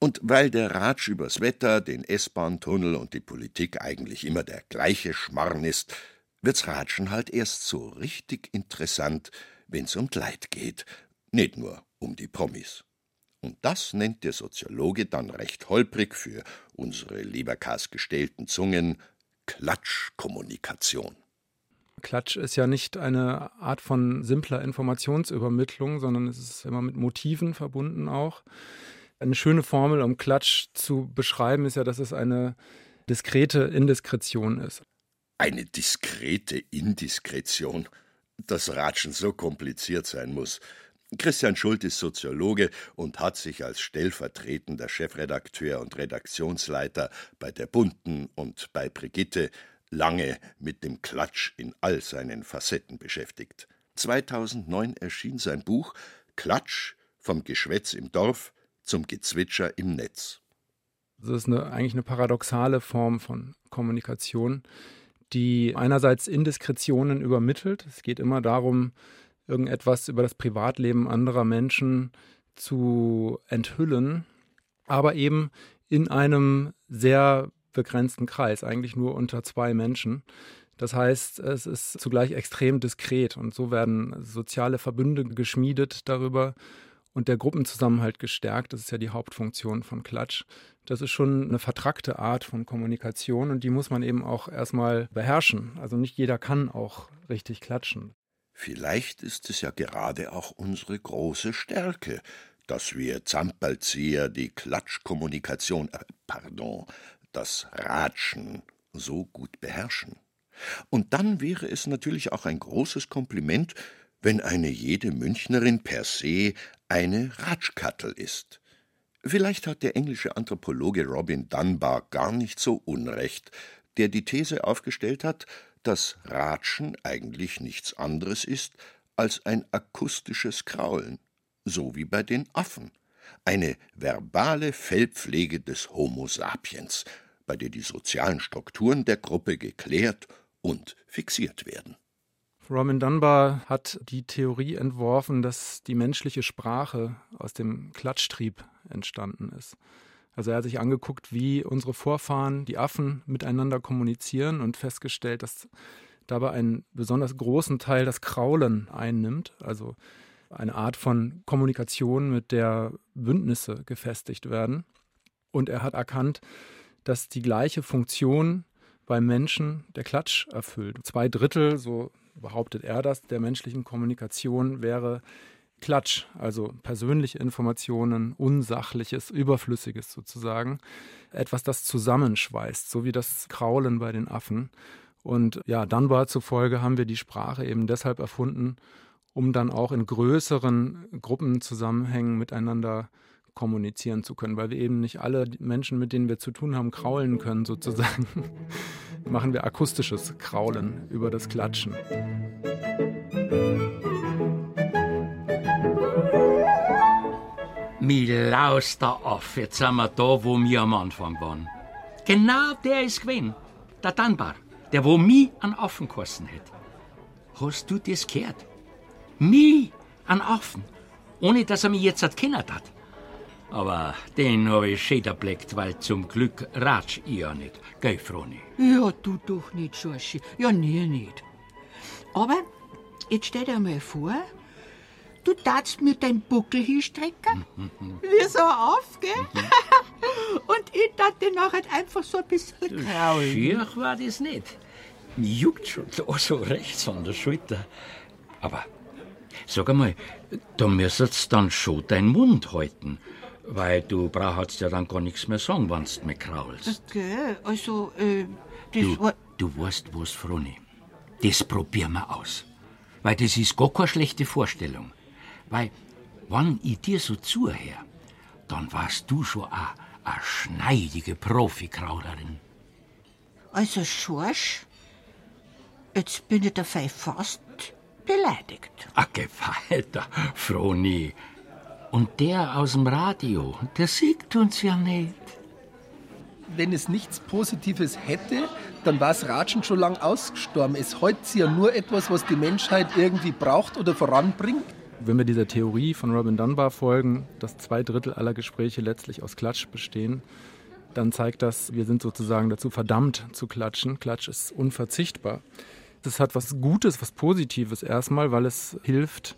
Und weil der Ratsch übers Wetter, den S-Bahn-Tunnel und die Politik eigentlich immer der gleiche Schmarrn ist, wird's Ratschen halt erst so richtig interessant, wenn's um Leid geht, nicht nur um die Promis. Und das nennt der Soziologe dann recht holprig für unsere Leberkas gestählten Zungen Klatschkommunikation. Klatsch ist ja nicht eine Art von simpler Informationsübermittlung, sondern es ist immer mit Motiven verbunden auch. Eine schöne Formel, um Klatsch zu beschreiben, ist ja, dass es eine diskrete Indiskretion ist. Eine diskrete Indiskretion. Dass Ratschen so kompliziert sein muss. Christian Schult ist Soziologe und hat sich als stellvertretender Chefredakteur und Redaktionsleiter bei der Bunten und bei Brigitte lange mit dem Klatsch in all seinen Facetten beschäftigt. 2009 erschien sein Buch Klatsch vom Geschwätz im Dorf zum Gezwitscher im Netz. Das ist eine, eigentlich eine paradoxale Form von Kommunikation, die einerseits Indiskretionen übermittelt. Es geht immer darum, irgendetwas über das Privatleben anderer Menschen zu enthüllen, aber eben in einem sehr begrenzten Kreis, eigentlich nur unter zwei Menschen. Das heißt, es ist zugleich extrem diskret und so werden soziale Verbünde geschmiedet darüber und der Gruppenzusammenhalt gestärkt. Das ist ja die Hauptfunktion von Klatsch. Das ist schon eine vertrackte Art von Kommunikation und die muss man eben auch erstmal beherrschen. Also nicht jeder kann auch richtig klatschen. Vielleicht ist es ja gerade auch unsere große Stärke, dass wir Zamperlzieher die Klatschkommunikation, äh, pardon, das Ratschen so gut beherrschen. Und dann wäre es natürlich auch ein großes Kompliment, wenn eine jede Münchnerin per se eine Ratschkattel ist. Vielleicht hat der englische Anthropologe Robin Dunbar gar nicht so unrecht, der die These aufgestellt hat, dass Ratschen eigentlich nichts anderes ist als ein akustisches Kraulen, so wie bei den Affen, eine verbale Fellpflege des Homo sapiens, bei der die sozialen Strukturen der Gruppe geklärt und fixiert werden. Robin Dunbar hat die Theorie entworfen, dass die menschliche Sprache aus dem Klatschtrieb entstanden ist. Also er hat sich angeguckt, wie unsere Vorfahren, die Affen, miteinander kommunizieren und festgestellt, dass dabei einen besonders großen Teil das Kraulen einnimmt, also eine Art von Kommunikation, mit der Bündnisse gefestigt werden. Und er hat erkannt, dass die gleiche Funktion beim Menschen der Klatsch erfüllt. Zwei Drittel, so behauptet er das, der menschlichen Kommunikation wäre Klatsch, also persönliche Informationen, Unsachliches, Überflüssiges sozusagen. Etwas, das zusammenschweißt, so wie das Kraulen bei den Affen. Und ja, Dunbar zufolge haben wir die Sprache eben deshalb erfunden, um dann auch in größeren Gruppenzusammenhängen miteinander kommunizieren zu können, weil wir eben nicht alle Menschen, mit denen wir zu tun haben, kraulen können sozusagen. Machen wir akustisches Kraulen über das Klatschen. Mi lauster auf, jetzt sind wir da, wo wir am Anfang waren. Genau der ist gewesen, der Dunbar, der wo mi an Affen gekossen hätte. Hast du das gehört? Mi an Affen, ohne dass er mich jetzt hat kennert hat. Aber den habe ich schön erblickt, weil zum Glück ratsch ich ja nicht. Gell, Froni? Ja, du doch nicht, Schorschi. Ja, nie nicht. Aber jetzt stell dir mal vor, du darfst mir deinen Buckel hinstrecken, wie so auf, gell? Und ich darf den nachher einfach so ein bisschen kraulen. Schier war das nicht. Mir juckt schon da so rechts an der Schulter. Aber sag einmal, da müsstest dann schon deinen Mund halten. Weil du brauchst ja dann gar nichts mehr sagen, wenn du mir kraulst. Okay, also, äh, das Du, war. du weißt was, Froni. Das probieren wir aus. Weil das ist gar keine schlechte Vorstellung. Weil, wenn ich dir so zuhöre, dann warst du schon a, a schneidige Profikraulerin. Also, Schorsch, jetzt bin ich dabei fast beleidigt. A Gewalter, Froni. Und der aus dem Radio, der sieht uns ja nicht. Wenn es nichts Positives hätte, dann war das Ratschen schon lang ausgestorben. Es hält ja nur etwas, was die Menschheit irgendwie braucht oder voranbringt. Wenn wir dieser Theorie von Robin Dunbar folgen, dass zwei Drittel aller Gespräche letztlich aus Klatsch bestehen, dann zeigt das, wir sind sozusagen dazu verdammt zu klatschen. Klatsch ist unverzichtbar. Das hat was Gutes, was Positives erstmal, weil es hilft,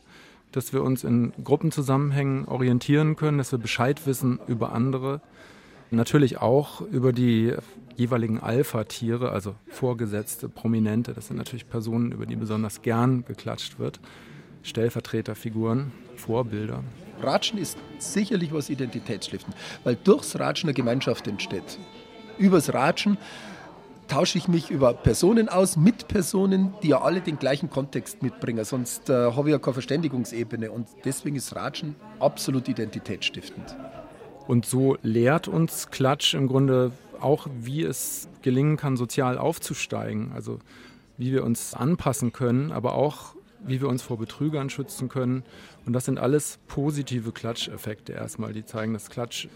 dass wir uns in Gruppenzusammenhängen orientieren können, dass wir Bescheid wissen über andere. Natürlich auch über die jeweiligen Alpha-Tiere, also Vorgesetzte, Prominente. Das sind natürlich Personen, über die besonders gern geklatscht wird. Stellvertreterfiguren, Vorbilder. Ratschen ist sicherlich was Identitätsstiften, weil durchs Ratschen eine Gemeinschaft entsteht. Übers Ratschen tausche ich mich über Personen aus, mit Personen, die ja alle den gleichen Kontext mitbringen. Sonst äh, habe ich ja keine Verständigungsebene. Und deswegen ist Ratschen absolut identitätsstiftend. Und so lehrt uns Klatsch im Grunde auch, wie es gelingen kann, sozial aufzusteigen. Also wie wir uns anpassen können, aber auch wie wir uns vor Betrügern schützen können. Und das sind alles positive Klatscheffekte erstmal, die zeigen, dass Klatsch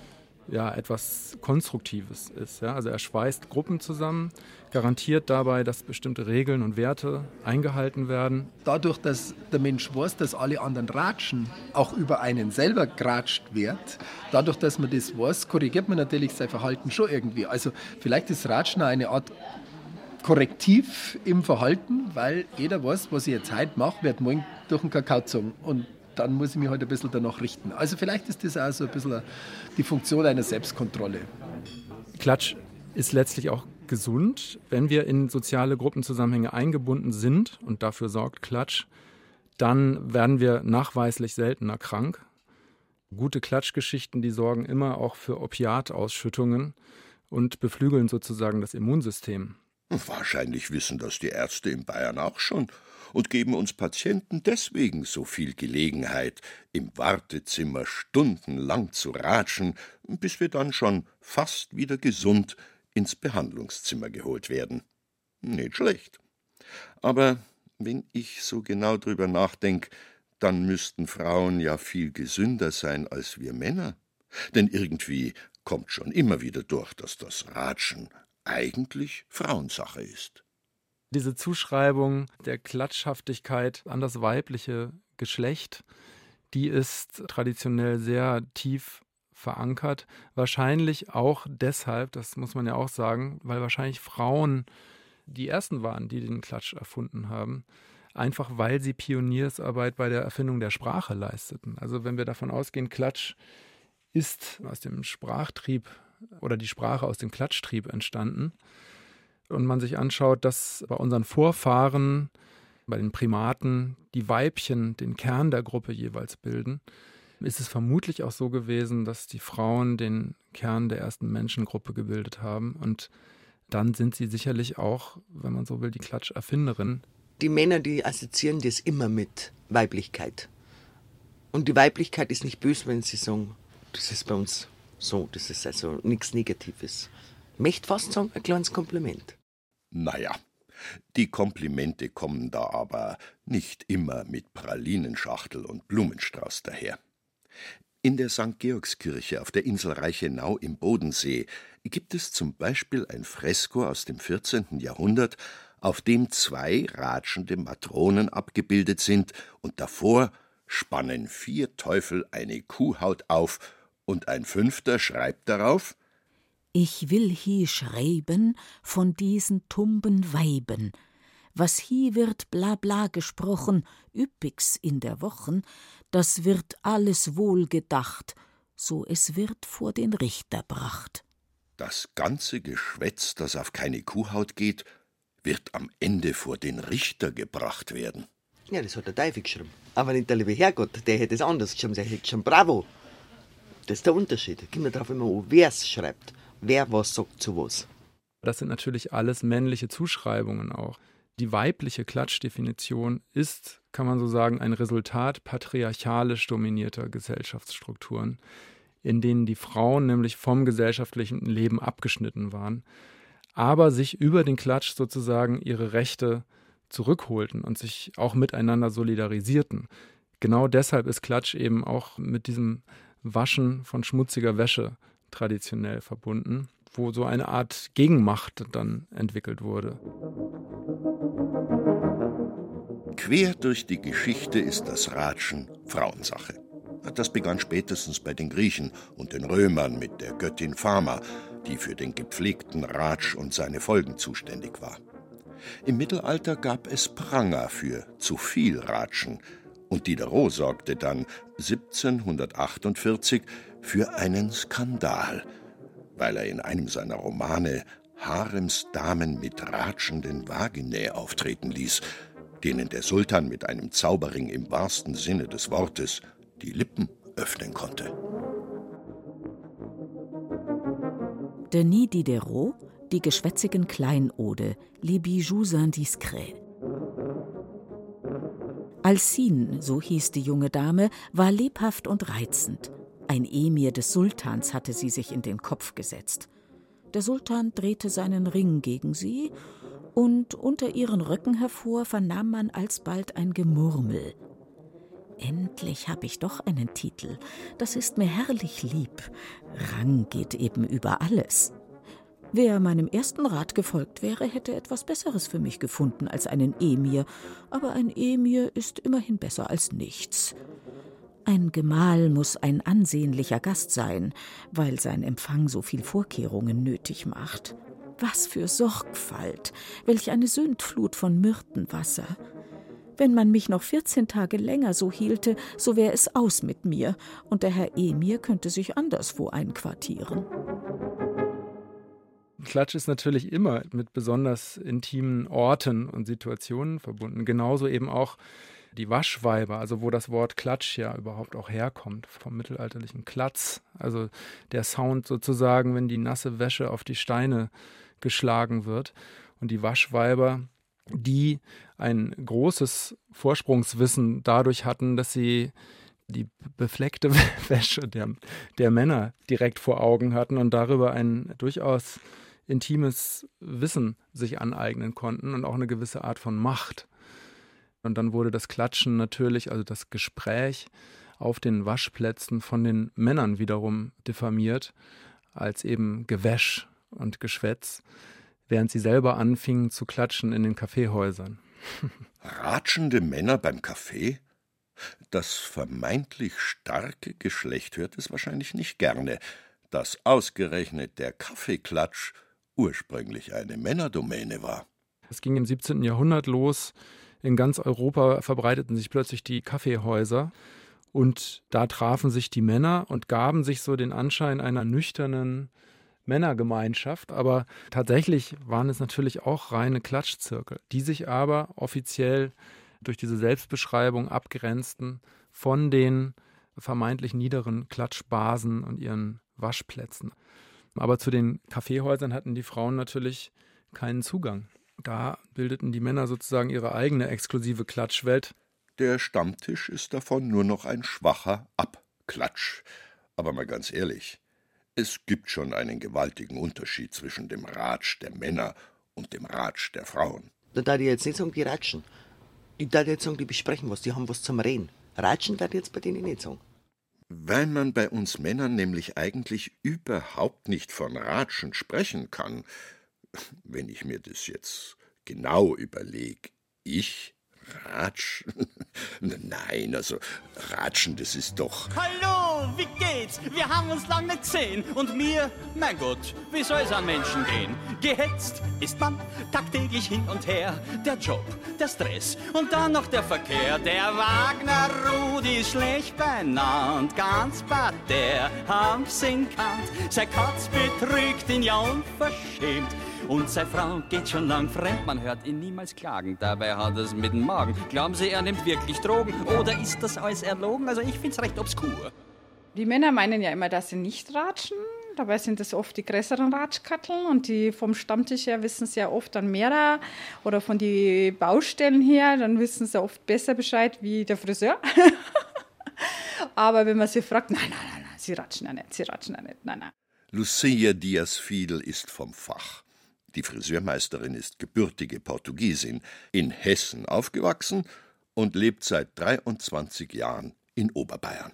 ja etwas Konstruktives ist. Ja? Also er schweißt Gruppen zusammen, garantiert dabei, dass bestimmte Regeln und Werte eingehalten werden. Dadurch, dass der Mensch weiß, dass alle anderen ratschen, auch über einen selber geratscht wird, dadurch, dass man das weiß, korrigiert man natürlich sein Verhalten schon irgendwie. Also vielleicht ist Ratschen eine Art Korrektiv im Verhalten, weil jeder weiß, was ich jetzt heute mache, wird morgen durch den Kakao gezogen. Und dann muss ich mich halt ein bisschen danach richten. Also vielleicht ist das auch so ein bisschen die Funktion einer Selbstkontrolle. Klatsch ist letztlich auch gesund, wenn wir in soziale Gruppenzusammenhänge eingebunden sind und dafür sorgt Klatsch, dann werden wir nachweislich seltener krank. Gute Klatschgeschichten, die sorgen immer auch für Opiatausschüttungen und beflügeln sozusagen das Immunsystem. Wahrscheinlich wissen das die Ärzte in Bayern auch schon und geben uns Patienten deswegen so viel Gelegenheit, im Wartezimmer stundenlang zu ratschen, bis wir dann schon fast wieder gesund ins Behandlungszimmer geholt werden. Nicht schlecht. Aber wenn ich so genau drüber nachdenk, dann müssten Frauen ja viel gesünder sein als wir Männer. Denn irgendwie kommt schon immer wieder durch, dass das Ratschen eigentlich Frauensache ist. Diese Zuschreibung der Klatschhaftigkeit an das weibliche Geschlecht, die ist traditionell sehr tief verankert. Wahrscheinlich auch deshalb, das muss man ja auch sagen, weil wahrscheinlich Frauen die ersten waren, die den Klatsch erfunden haben. Einfach weil sie Pioniersarbeit bei der Erfindung der Sprache leisteten. Also wenn wir davon ausgehen, Klatsch ist aus dem Sprachtrieb oder die Sprache aus dem Klatschtrieb entstanden. Und man sich anschaut, dass bei unseren Vorfahren, bei den Primaten, die Weibchen den Kern der Gruppe jeweils bilden, ist es vermutlich auch so gewesen, dass die Frauen den Kern der ersten Menschengruppe gebildet haben. Und dann sind sie sicherlich auch, wenn man so will, die Klatscherfinderin. Die Männer, die assoziieren das immer mit Weiblichkeit. Und die Weiblichkeit ist nicht böse, wenn sie sagen, das ist bei uns so, das ist also nichts Negatives. Ich möchte fast sagen, ein kleines Kompliment. Naja, die Komplimente kommen da aber nicht immer mit Pralinenschachtel und Blumenstrauß daher. In der St. Georgskirche auf der Insel Reichenau im Bodensee gibt es zum Beispiel ein Fresko aus dem 14. Jahrhundert, auf dem zwei ratschende Matronen abgebildet sind und davor spannen vier Teufel eine Kuhhaut auf und ein fünfter schreibt darauf Ich will hie schreiben von diesen tumben Weiben, was hie wird bla bla gesprochen, üppigs in der Wochen, das wird alles wohl gedacht, so es wird vor den Richter bracht. Das ganze Geschwätz, das auf keine Kuhhaut geht, wird am Ende vor den Richter gebracht werden. Ja, das hat der Teufel geschrieben. Aber nicht der liebe Herrgott, der hätte es anders geschrieben, der hätte geschrieben, bravo. Das ist der Unterschied. Da kommt man drauf immer wer es schreibt, wer was sagt zu was. Das sind natürlich alles männliche Zuschreibungen auch. Die weibliche Klatschdefinition ist, kann man so sagen, ein Resultat patriarchalisch dominierter Gesellschaftsstrukturen, in denen die Frauen nämlich vom gesellschaftlichen Leben abgeschnitten waren, aber sich über den Klatsch sozusagen ihre Rechte zurückholten und sich auch miteinander solidarisierten. Genau deshalb ist Klatsch eben auch mit diesem Waschen von schmutziger Wäsche traditionell verbunden, wo so eine Art Gegenmacht dann entwickelt wurde. Quer durch die Geschichte ist das Ratschen Frauensache. Das begann spätestens bei den Griechen und den Römern mit der Göttin Phama, die für den gepflegten Ratsch und seine Folgen zuständig war. Im Mittelalter gab es Pranger für zu viel Ratschen, und Diderot sorgte dann 1748 für einen Skandal, weil er in einem seiner Romane Haremsdamen mit ratschenden Vaginae auftreten ließ, denen der Sultan mit einem Zauberring im wahrsten Sinne des Wortes die Lippen öffnen konnte. Denis Diderot, die geschwätzigen Kleinode, Les Bijoux Indiscrets. Alcine, so hieß die junge Dame, war lebhaft und reizend. Ein Emir des Sultans hatte sie sich in den Kopf gesetzt. Der Sultan drehte seinen Ring gegen sie, und unter ihren Röcken hervor vernahm man alsbald ein Gemurmel. Endlich habe ich doch einen Titel. Das ist mir herrlich lieb. Rang geht eben über alles. Wer meinem ersten Rat gefolgt wäre, hätte etwas Besseres für mich gefunden als einen Emir, aber ein Emir ist immerhin besser als nichts. Ein Gemahl muss ein ansehnlicher Gast sein, weil sein Empfang so viel Vorkehrungen nötig macht. Was für Sorgfalt, welch eine Sündflut von Myrtenwasser. Wenn man mich noch 14 Tage länger so hielte, so wäre es aus mit mir, und der Herr Emir könnte sich anderswo einquartieren. Klatsch ist natürlich immer mit besonders intimen Orten und Situationen verbunden. Genauso eben auch die Waschweiber, also wo das Wort Klatsch ja überhaupt auch herkommt, vom mittelalterlichen Klatz. Also der Sound sozusagen, wenn die nasse Wäsche auf die Steine geschlagen wird. Und die Waschweiber, die ein großes Vorsprungswissen dadurch hatten, dass sie die befleckte Wäsche der, der Männer direkt vor Augen hatten und darüber ein durchaus intimes Wissen sich aneignen konnten und auch eine gewisse Art von Macht. Und dann wurde das Klatschen natürlich, also das Gespräch auf den Waschplätzen von den Männern wiederum diffamiert als eben Gewäsch und Geschwätz, während sie selber anfingen zu klatschen in den Kaffeehäusern. Ratschende Männer beim Kaffee? Das vermeintlich starke Geschlecht hört es wahrscheinlich nicht gerne, dass ausgerechnet der Kaffeeklatsch ursprünglich eine Männerdomäne war. Es ging im 17. Jahrhundert los. In ganz Europa verbreiteten sich plötzlich die Kaffeehäuser. Und da trafen sich die Männer und gaben sich so den Anschein einer nüchternen Männergemeinschaft. Aber tatsächlich waren es natürlich auch reine Klatschzirkel, die sich aber offiziell durch diese Selbstbeschreibung abgrenzten von den vermeintlich niederen Klatschbasen und ihren Waschplätzen. Aber zu den Kaffeehäusern hatten die Frauen natürlich keinen Zugang. Da bildeten die Männer sozusagen ihre eigene exklusive Klatschwelt. Der Stammtisch ist davon nur noch ein schwacher Abklatsch. Aber mal ganz ehrlich, es gibt schon einen gewaltigen Unterschied zwischen dem Ratsch der Männer und dem Ratsch der Frauen. Da darf ich jetzt nicht sagen, die ratschen. Ich darf jetzt sagen, die besprechen was, die haben was zum Reden. Ratschen darf ich jetzt bei denen nicht sagen. Weil man bei uns Männern nämlich eigentlich überhaupt nicht von Ratschen sprechen kann, wenn ich mir das jetzt genau überlege, ich Ratsch? Nein, also Ratschen, das ist doch. Hallo, wie geht's? Wir haben uns lange nicht gesehen. Und mir, mein Gott, wie soll es an Menschen gehen? Gehetzt ist man tagtäglich hin und her. Der Job, der Stress und dann noch der Verkehr. Der Wagner Rudi schlecht benannt. Ganz bad der Hamp's in Kant. Sein Katz betrügt ihn ja unverschämt. Und seine Frau geht schon lang fremd, man hört ihn niemals klagen. Dabei hat er es mit dem Magen. Glauben Sie, er nimmt wirklich Drogen? Oder ist das alles erlogen? Also ich find's recht obskur. Die Männer meinen ja immer, dass sie nicht ratschen. Dabei sind es oft die größeren Ratschkatteln und die vom Stammtisch her wissen es ja oft dann mehr oder von den Baustellen her, dann wissen sie oft besser Bescheid wie der Friseur. Aber wenn man sie fragt, nein, nein, nein, nein, sie ratschen ja nicht, sie ratschen ja nicht, nein, nein. Lucia Diaz Fiedel ist vom Fach. Die Friseurmeisterin ist gebürtige Portugiesin, in Hessen aufgewachsen und lebt seit 23 Jahren in Oberbayern.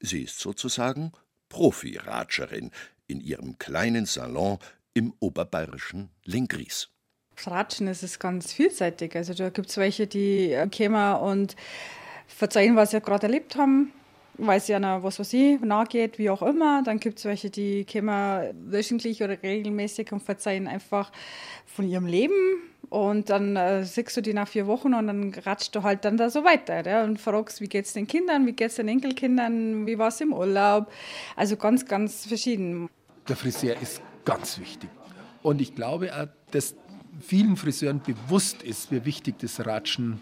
Sie ist sozusagen Profi-Ratscherin in ihrem kleinen Salon im oberbayerischen Lengries. Ratschen ist es ganz vielseitig. Also da gibt es welche, die äh, kommen und verzeihen, was sie gerade erlebt haben weil es ja noch, was weiß ich, nachgeht, wie auch immer. Dann gibt es welche, die kommen wöchentlich oder regelmäßig und verzeihen einfach von ihrem Leben. Und dann äh, siehst du die nach vier Wochen und dann ratscht du halt dann da so weiter ja, und fragst, wie geht es den Kindern, wie geht es den Enkelkindern, wie war es im Urlaub. Also ganz, ganz verschieden. Der Friseur ist ganz wichtig. Und ich glaube auch, dass vielen Friseuren bewusst ist, wie wichtig das Ratschen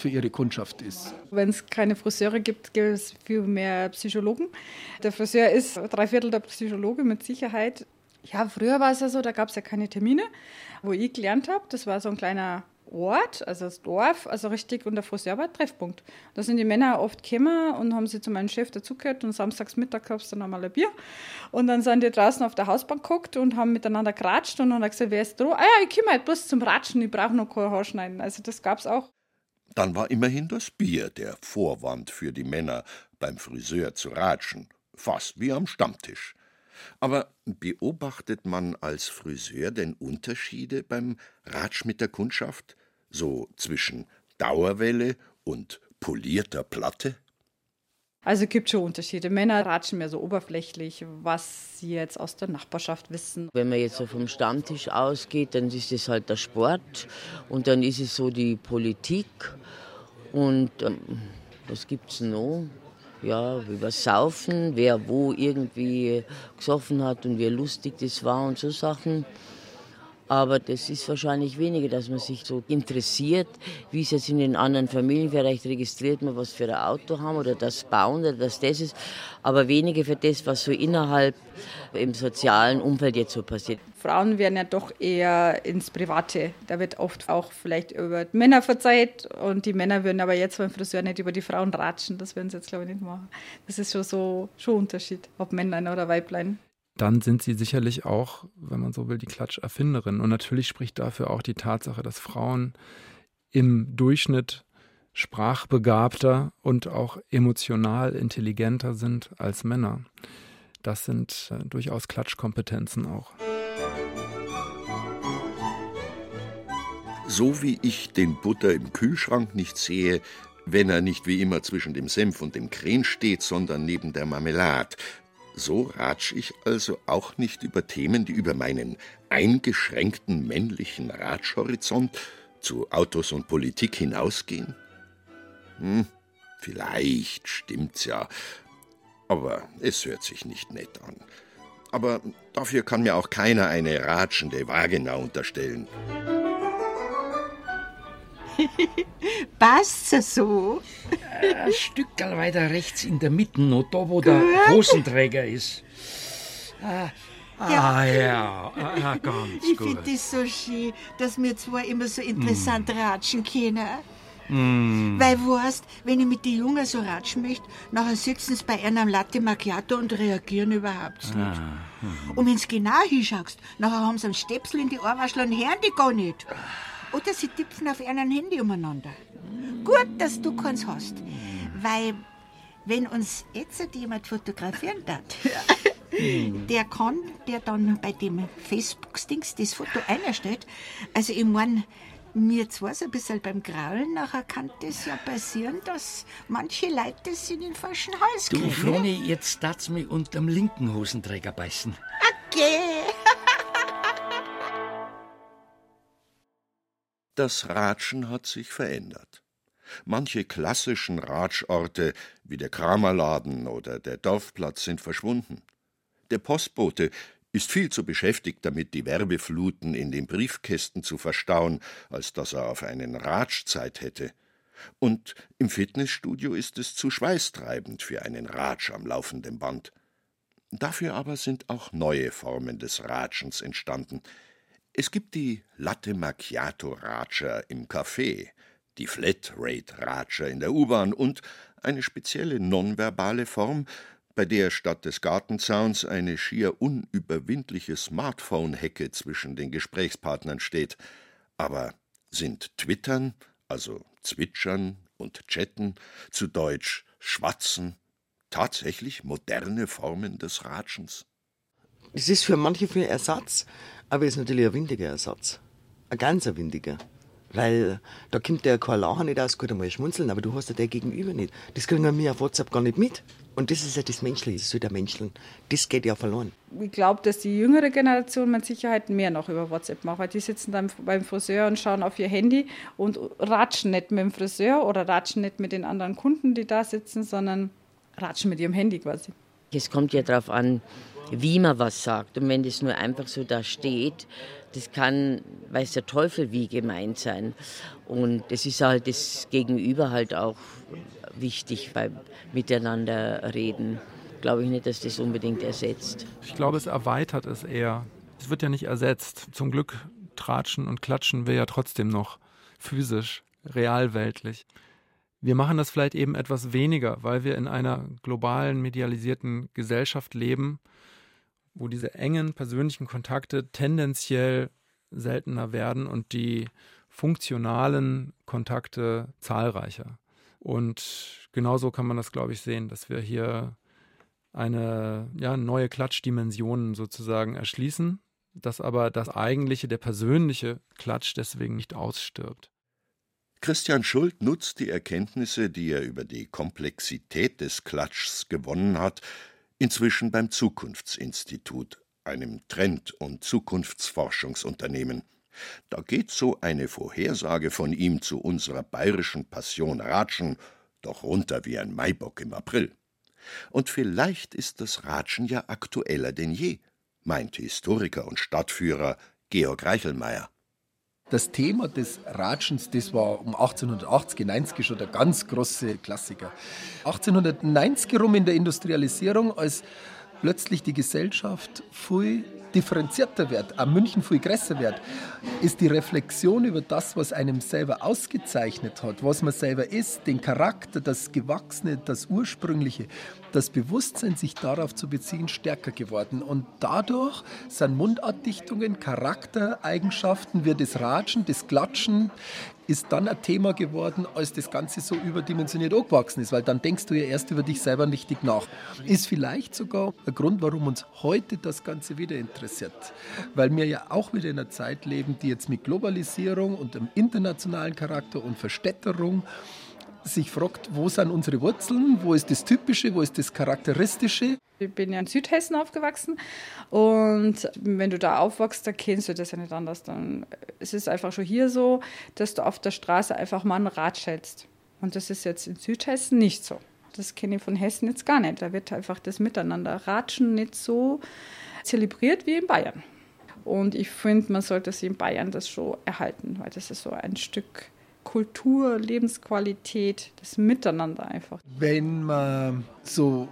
für ihre Kundschaft ist. Wenn es keine Friseure gibt, gibt es viel mehr Psychologen. Der Friseur ist drei Viertel der Psychologe mit Sicherheit. Ja, früher war es ja so, da gab es ja keine Termine. Wo ich gelernt habe, das war so ein kleiner Ort, also das Dorf, also richtig, und der Friseur war Treffpunkt. Da sind die Männer oft gekommen und haben sie zu meinem Chef dazugehört und samstags Mittag gab es dann einmal ein Bier. Und dann sind die draußen auf der Hausbank geguckt und haben miteinander geratscht und dann hat gesagt, wer ist da? Ah ja, ich komme halt bloß zum Ratschen, ich brauche noch kein Haarschneiden. Also das gab es auch. Dann war immerhin das Bier der Vorwand für die Männer, beim Friseur zu ratschen, fast wie am Stammtisch. Aber beobachtet man als Friseur denn Unterschiede beim Ratsch mit der Kundschaft, so zwischen Dauerwelle und polierter Platte? Also es gibt schon Unterschiede. Männer ratschen mehr so oberflächlich, was sie jetzt aus der Nachbarschaft wissen. Wenn man jetzt so vom Stammtisch ausgeht, dann ist es halt der Sport und dann ist es so die Politik und ähm, was gibt es noch? Ja, über Saufen, wer wo irgendwie gesoffen hat und wie lustig das war und so Sachen. Aber das ist wahrscheinlich weniger, dass man sich so interessiert, wie es jetzt in den anderen Familien vielleicht registriert man, was für ein Auto haben oder das bauen oder das das ist. Aber weniger für das, was so innerhalb im sozialen Umfeld jetzt so passiert. Frauen werden ja doch eher ins Private. Da wird oft auch vielleicht über Männer verzeiht und die Männer würden aber jetzt beim Friseur nicht über die Frauen ratschen. Das würden sie jetzt glaube ich nicht machen. Das ist schon so schon Unterschied, ob Männlein oder Weiblein dann sind sie sicherlich auch, wenn man so will, die Klatscherfinderin. Und natürlich spricht dafür auch die Tatsache, dass Frauen im Durchschnitt sprachbegabter und auch emotional intelligenter sind als Männer. Das sind äh, durchaus Klatschkompetenzen auch. So wie ich den Butter im Kühlschrank nicht sehe, wenn er nicht wie immer zwischen dem Senf und dem Kren steht, sondern neben der Marmelade. So ratsch ich also auch nicht über Themen, die über meinen eingeschränkten männlichen Ratschhorizont zu Autos und Politik hinausgehen? Hm, vielleicht stimmt's ja, aber es hört sich nicht nett an. Aber dafür kann mir auch keiner eine ratschende Vagina unterstellen. Passt so? Ein Stück weiter rechts in der Mitte, noch da, wo der Hosenträger ist. Ah, ah ja, ah, ganz Ich gut. finde das so schön, dass wir zwei immer so interessant Hm. ratschen können. Mm. Weil, weißt, wenn ich mit den Jungen so ratschen möchte, nachher sitzen sie bei einem Latte Macchiato und reagieren überhaupt nicht. Ah, hm. Und wenn du genau hinschaust, nachher haben sie einen Stöpsel in die Ohrwaschel und hören die gar nicht. Oder sie tippen auf einem Handy umeinander. Gut, dass du keins hast. Weil, wenn uns jetzt jemand fotografieren darf, der kann, der dann bei dem Facebook-Dings das Foto einstellt. Also, ich mein, mir zwar so ein bisschen beim Graulen, nachher kann das ja passieren, dass manche Leute das in den falschen Hals Du, kriegen. Froni, jetzt darf's mich unterm linken Hosenträger beißen. Okay. Das Ratschen hat sich verändert. Manche klassischen Ratschorte wie der Kramerladen oder der Dorfplatz sind verschwunden. Der Postbote ist viel zu beschäftigt damit, die Werbefluten in den Briefkästen zu verstauen, als dass er auf einen Ratsch Zeit hätte. Und im Fitnessstudio ist es zu schweißtreibend für einen Ratsch am laufenden Band. Dafür aber sind auch neue Formen des Ratschens entstanden. Es gibt die Latte Macchiato Ratscher im Café, die Flatrate Ratscher in der U-Bahn und eine spezielle nonverbale Form, bei der statt des Gartenzauns eine schier unüberwindliche Smartphone-Hecke zwischen den Gesprächspartnern steht. Aber sind Twittern, also Zwitschern und Chatten, zu Deutsch Schwatzen, tatsächlich moderne Formen des Ratschens? Das ist für manche viel Ersatz, aber ist natürlich ein windiger Ersatz. Ein ganzer windiger. Weil da kommt der kein Lachen nicht aus, gut einmal schmunzeln, aber du hast ja der Gegenüber nicht. Das kriegen wir auf WhatsApp gar nicht mit. Und das ist ja das Menschliche, das soll der Menscheln. Das geht ja verloren. Ich glaube, dass die jüngere Generation mit Sicherheit mehr noch über WhatsApp macht, weil die sitzen dann beim Friseur und schauen auf ihr Handy und ratschen nicht mit dem Friseur oder ratschen nicht mit den anderen Kunden, die da sitzen, sondern ratschen mit ihrem Handy quasi. Es kommt ja darauf an, wie man was sagt. Und wenn das nur einfach so da steht, das kann, weiß der Teufel wie gemeint sein. Und es ist halt das Gegenüber halt auch wichtig beim Miteinander reden. Glaube ich nicht, dass das unbedingt ersetzt. Ich glaube, es erweitert es eher. Es wird ja nicht ersetzt. Zum Glück tratschen und klatschen wir ja trotzdem noch physisch, realweltlich. Wir machen das vielleicht eben etwas weniger, weil wir in einer globalen, medialisierten Gesellschaft leben, wo diese engen persönlichen Kontakte tendenziell seltener werden und die funktionalen Kontakte zahlreicher. Und genauso kann man das, glaube ich, sehen, dass wir hier eine ja, neue Klatschdimension sozusagen erschließen, dass aber das eigentliche, der persönliche Klatsch deswegen nicht ausstirbt. Christian Schult nutzt die Erkenntnisse, die er über die Komplexität des Klatschs gewonnen hat, inzwischen beim Zukunftsinstitut, einem Trend- und Zukunftsforschungsunternehmen. Da geht so eine Vorhersage von ihm zu unserer bayerischen Passion Ratschen doch runter wie ein Maibock im April. Und vielleicht ist das Ratschen ja aktueller denn je, meint Historiker und Stadtführer Georg Reichelmeier. Das Thema des Ratschens, das war um 1880, 90 schon der ganz große Klassiker. 1890 rum in der Industrialisierung, als plötzlich die Gesellschaft viel differenzierter wird, am München viel größer wird, ist die Reflexion über das, was einem selber ausgezeichnet hat, was man selber ist, den Charakter, das Gewachsene, das Ursprüngliche, das Bewusstsein, sich darauf zu beziehen, stärker geworden. Und dadurch sind Mundartdichtungen, Charaktereigenschaften wie das Ratschen, das Klatschen ist dann ein Thema geworden, als das Ganze so überdimensioniert angewachsen ist, weil dann denkst du ja erst über dich selber richtig nach. Ist vielleicht sogar ein Grund, warum uns heute das Ganze wieder interessiert, weil wir ja auch wieder in einer Zeit leben, die jetzt mit Globalisierung und einem internationalen Charakter und Verstädterung sich fragt, wo sind unsere Wurzeln, wo ist das Typische, wo ist das Charakteristische. Ich bin ja in Südhessen aufgewachsen und wenn du da aufwachst, dann kennst du das ja nicht anders. Dann ist es einfach schon hier so, dass du auf der Straße einfach mal ein Rad schätzt. Und das ist jetzt in Südhessen nicht so. Das kenne ich von Hessen jetzt gar nicht. Da wird einfach das Miteinander Ratschen nicht so zelebriert wie in Bayern. Und ich finde, man sollte sich in Bayern das schon erhalten, weil das ist so ein Stück Kultur, Lebensqualität, das Miteinander einfach. Wenn man so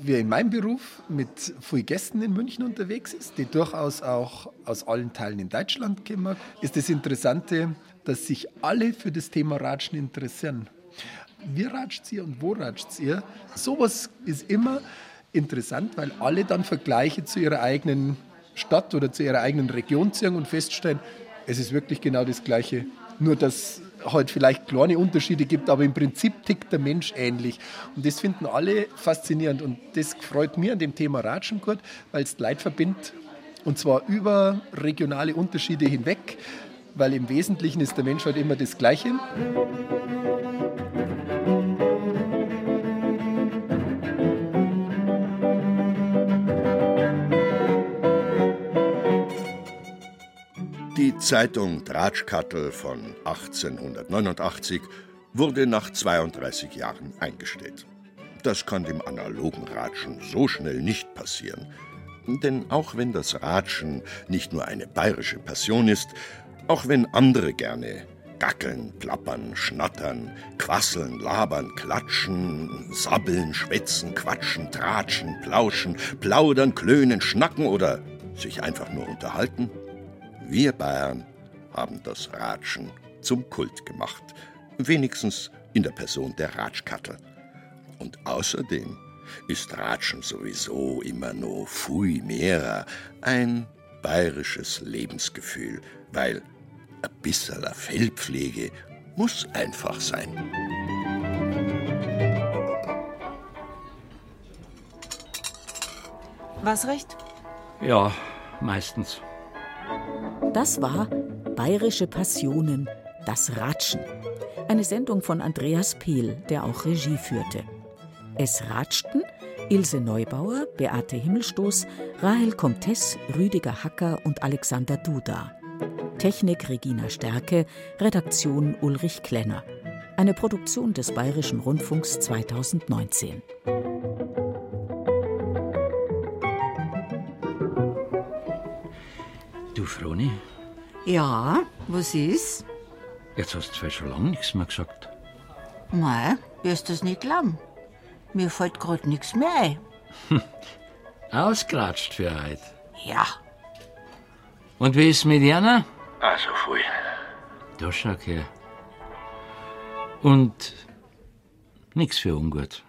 wie in meinem Beruf mit vielen Gästen in München unterwegs ist, die durchaus auch aus allen Teilen in Deutschland kommen, ist das Interessante, dass sich alle für das Thema Ratschen interessieren. Wie ratscht ihr und wo ratscht ihr? Sowas ist immer interessant, weil alle dann Vergleiche zu ihrer eigenen Stadt oder zu ihrer eigenen Region ziehen und feststellen, es ist wirklich genau das Gleiche. Nur, dass halt vielleicht kleine Unterschiede gibt, aber im Prinzip tickt der Mensch ähnlich. Und das finden alle faszinierend. Und das freut mir an dem Thema Ratschen gut, weil es Leid verbindet. Und zwar über regionale Unterschiede hinweg, weil im Wesentlichen ist der Mensch halt immer das Gleiche. Zeitung Dratschkattel von 1889 wurde nach 32 Jahren eingestellt. Das kann dem analogen Ratschen so schnell nicht passieren. Denn auch wenn das Ratschen nicht nur eine bayerische Passion ist, auch wenn andere gerne gackeln, plappern, schnattern, quasseln, labern, klatschen, sabbeln, schwätzen, quatschen, tratschen, plauschen, plaudern, klönen, schnacken oder sich einfach nur unterhalten, wir Bayern haben das Ratschen zum Kult gemacht, wenigstens in der Person der Ratschkattel. Und außerdem ist Ratschen sowieso immer nur fui mehrer ein bayerisches Lebensgefühl, weil ein bisserler Fellpflege muss einfach sein. Was recht? Ja, meistens. Das war Bayerische Passionen, das Ratschen. Eine Sendung von Andreas Pehl, der auch Regie führte. Es ratschten Ilse Neubauer, Beate Himmelstoß, Rahel Comtesse, Rüdiger Hacker und Alexander Duda. Technik Regina Stärke, Redaktion Ulrich Klenner. Eine Produktion des Bayerischen Rundfunks 2019. Froni, Ja, was ist? jetzt hast du schon lange nichts mehr gesagt. Mei, wirst das nicht glauben. Mir fällt grad nichts mehr ein. Ausgeratscht für heute. Ja. Und wie ist mit Jana? Also voll. Da schau her. Und nix für ungut.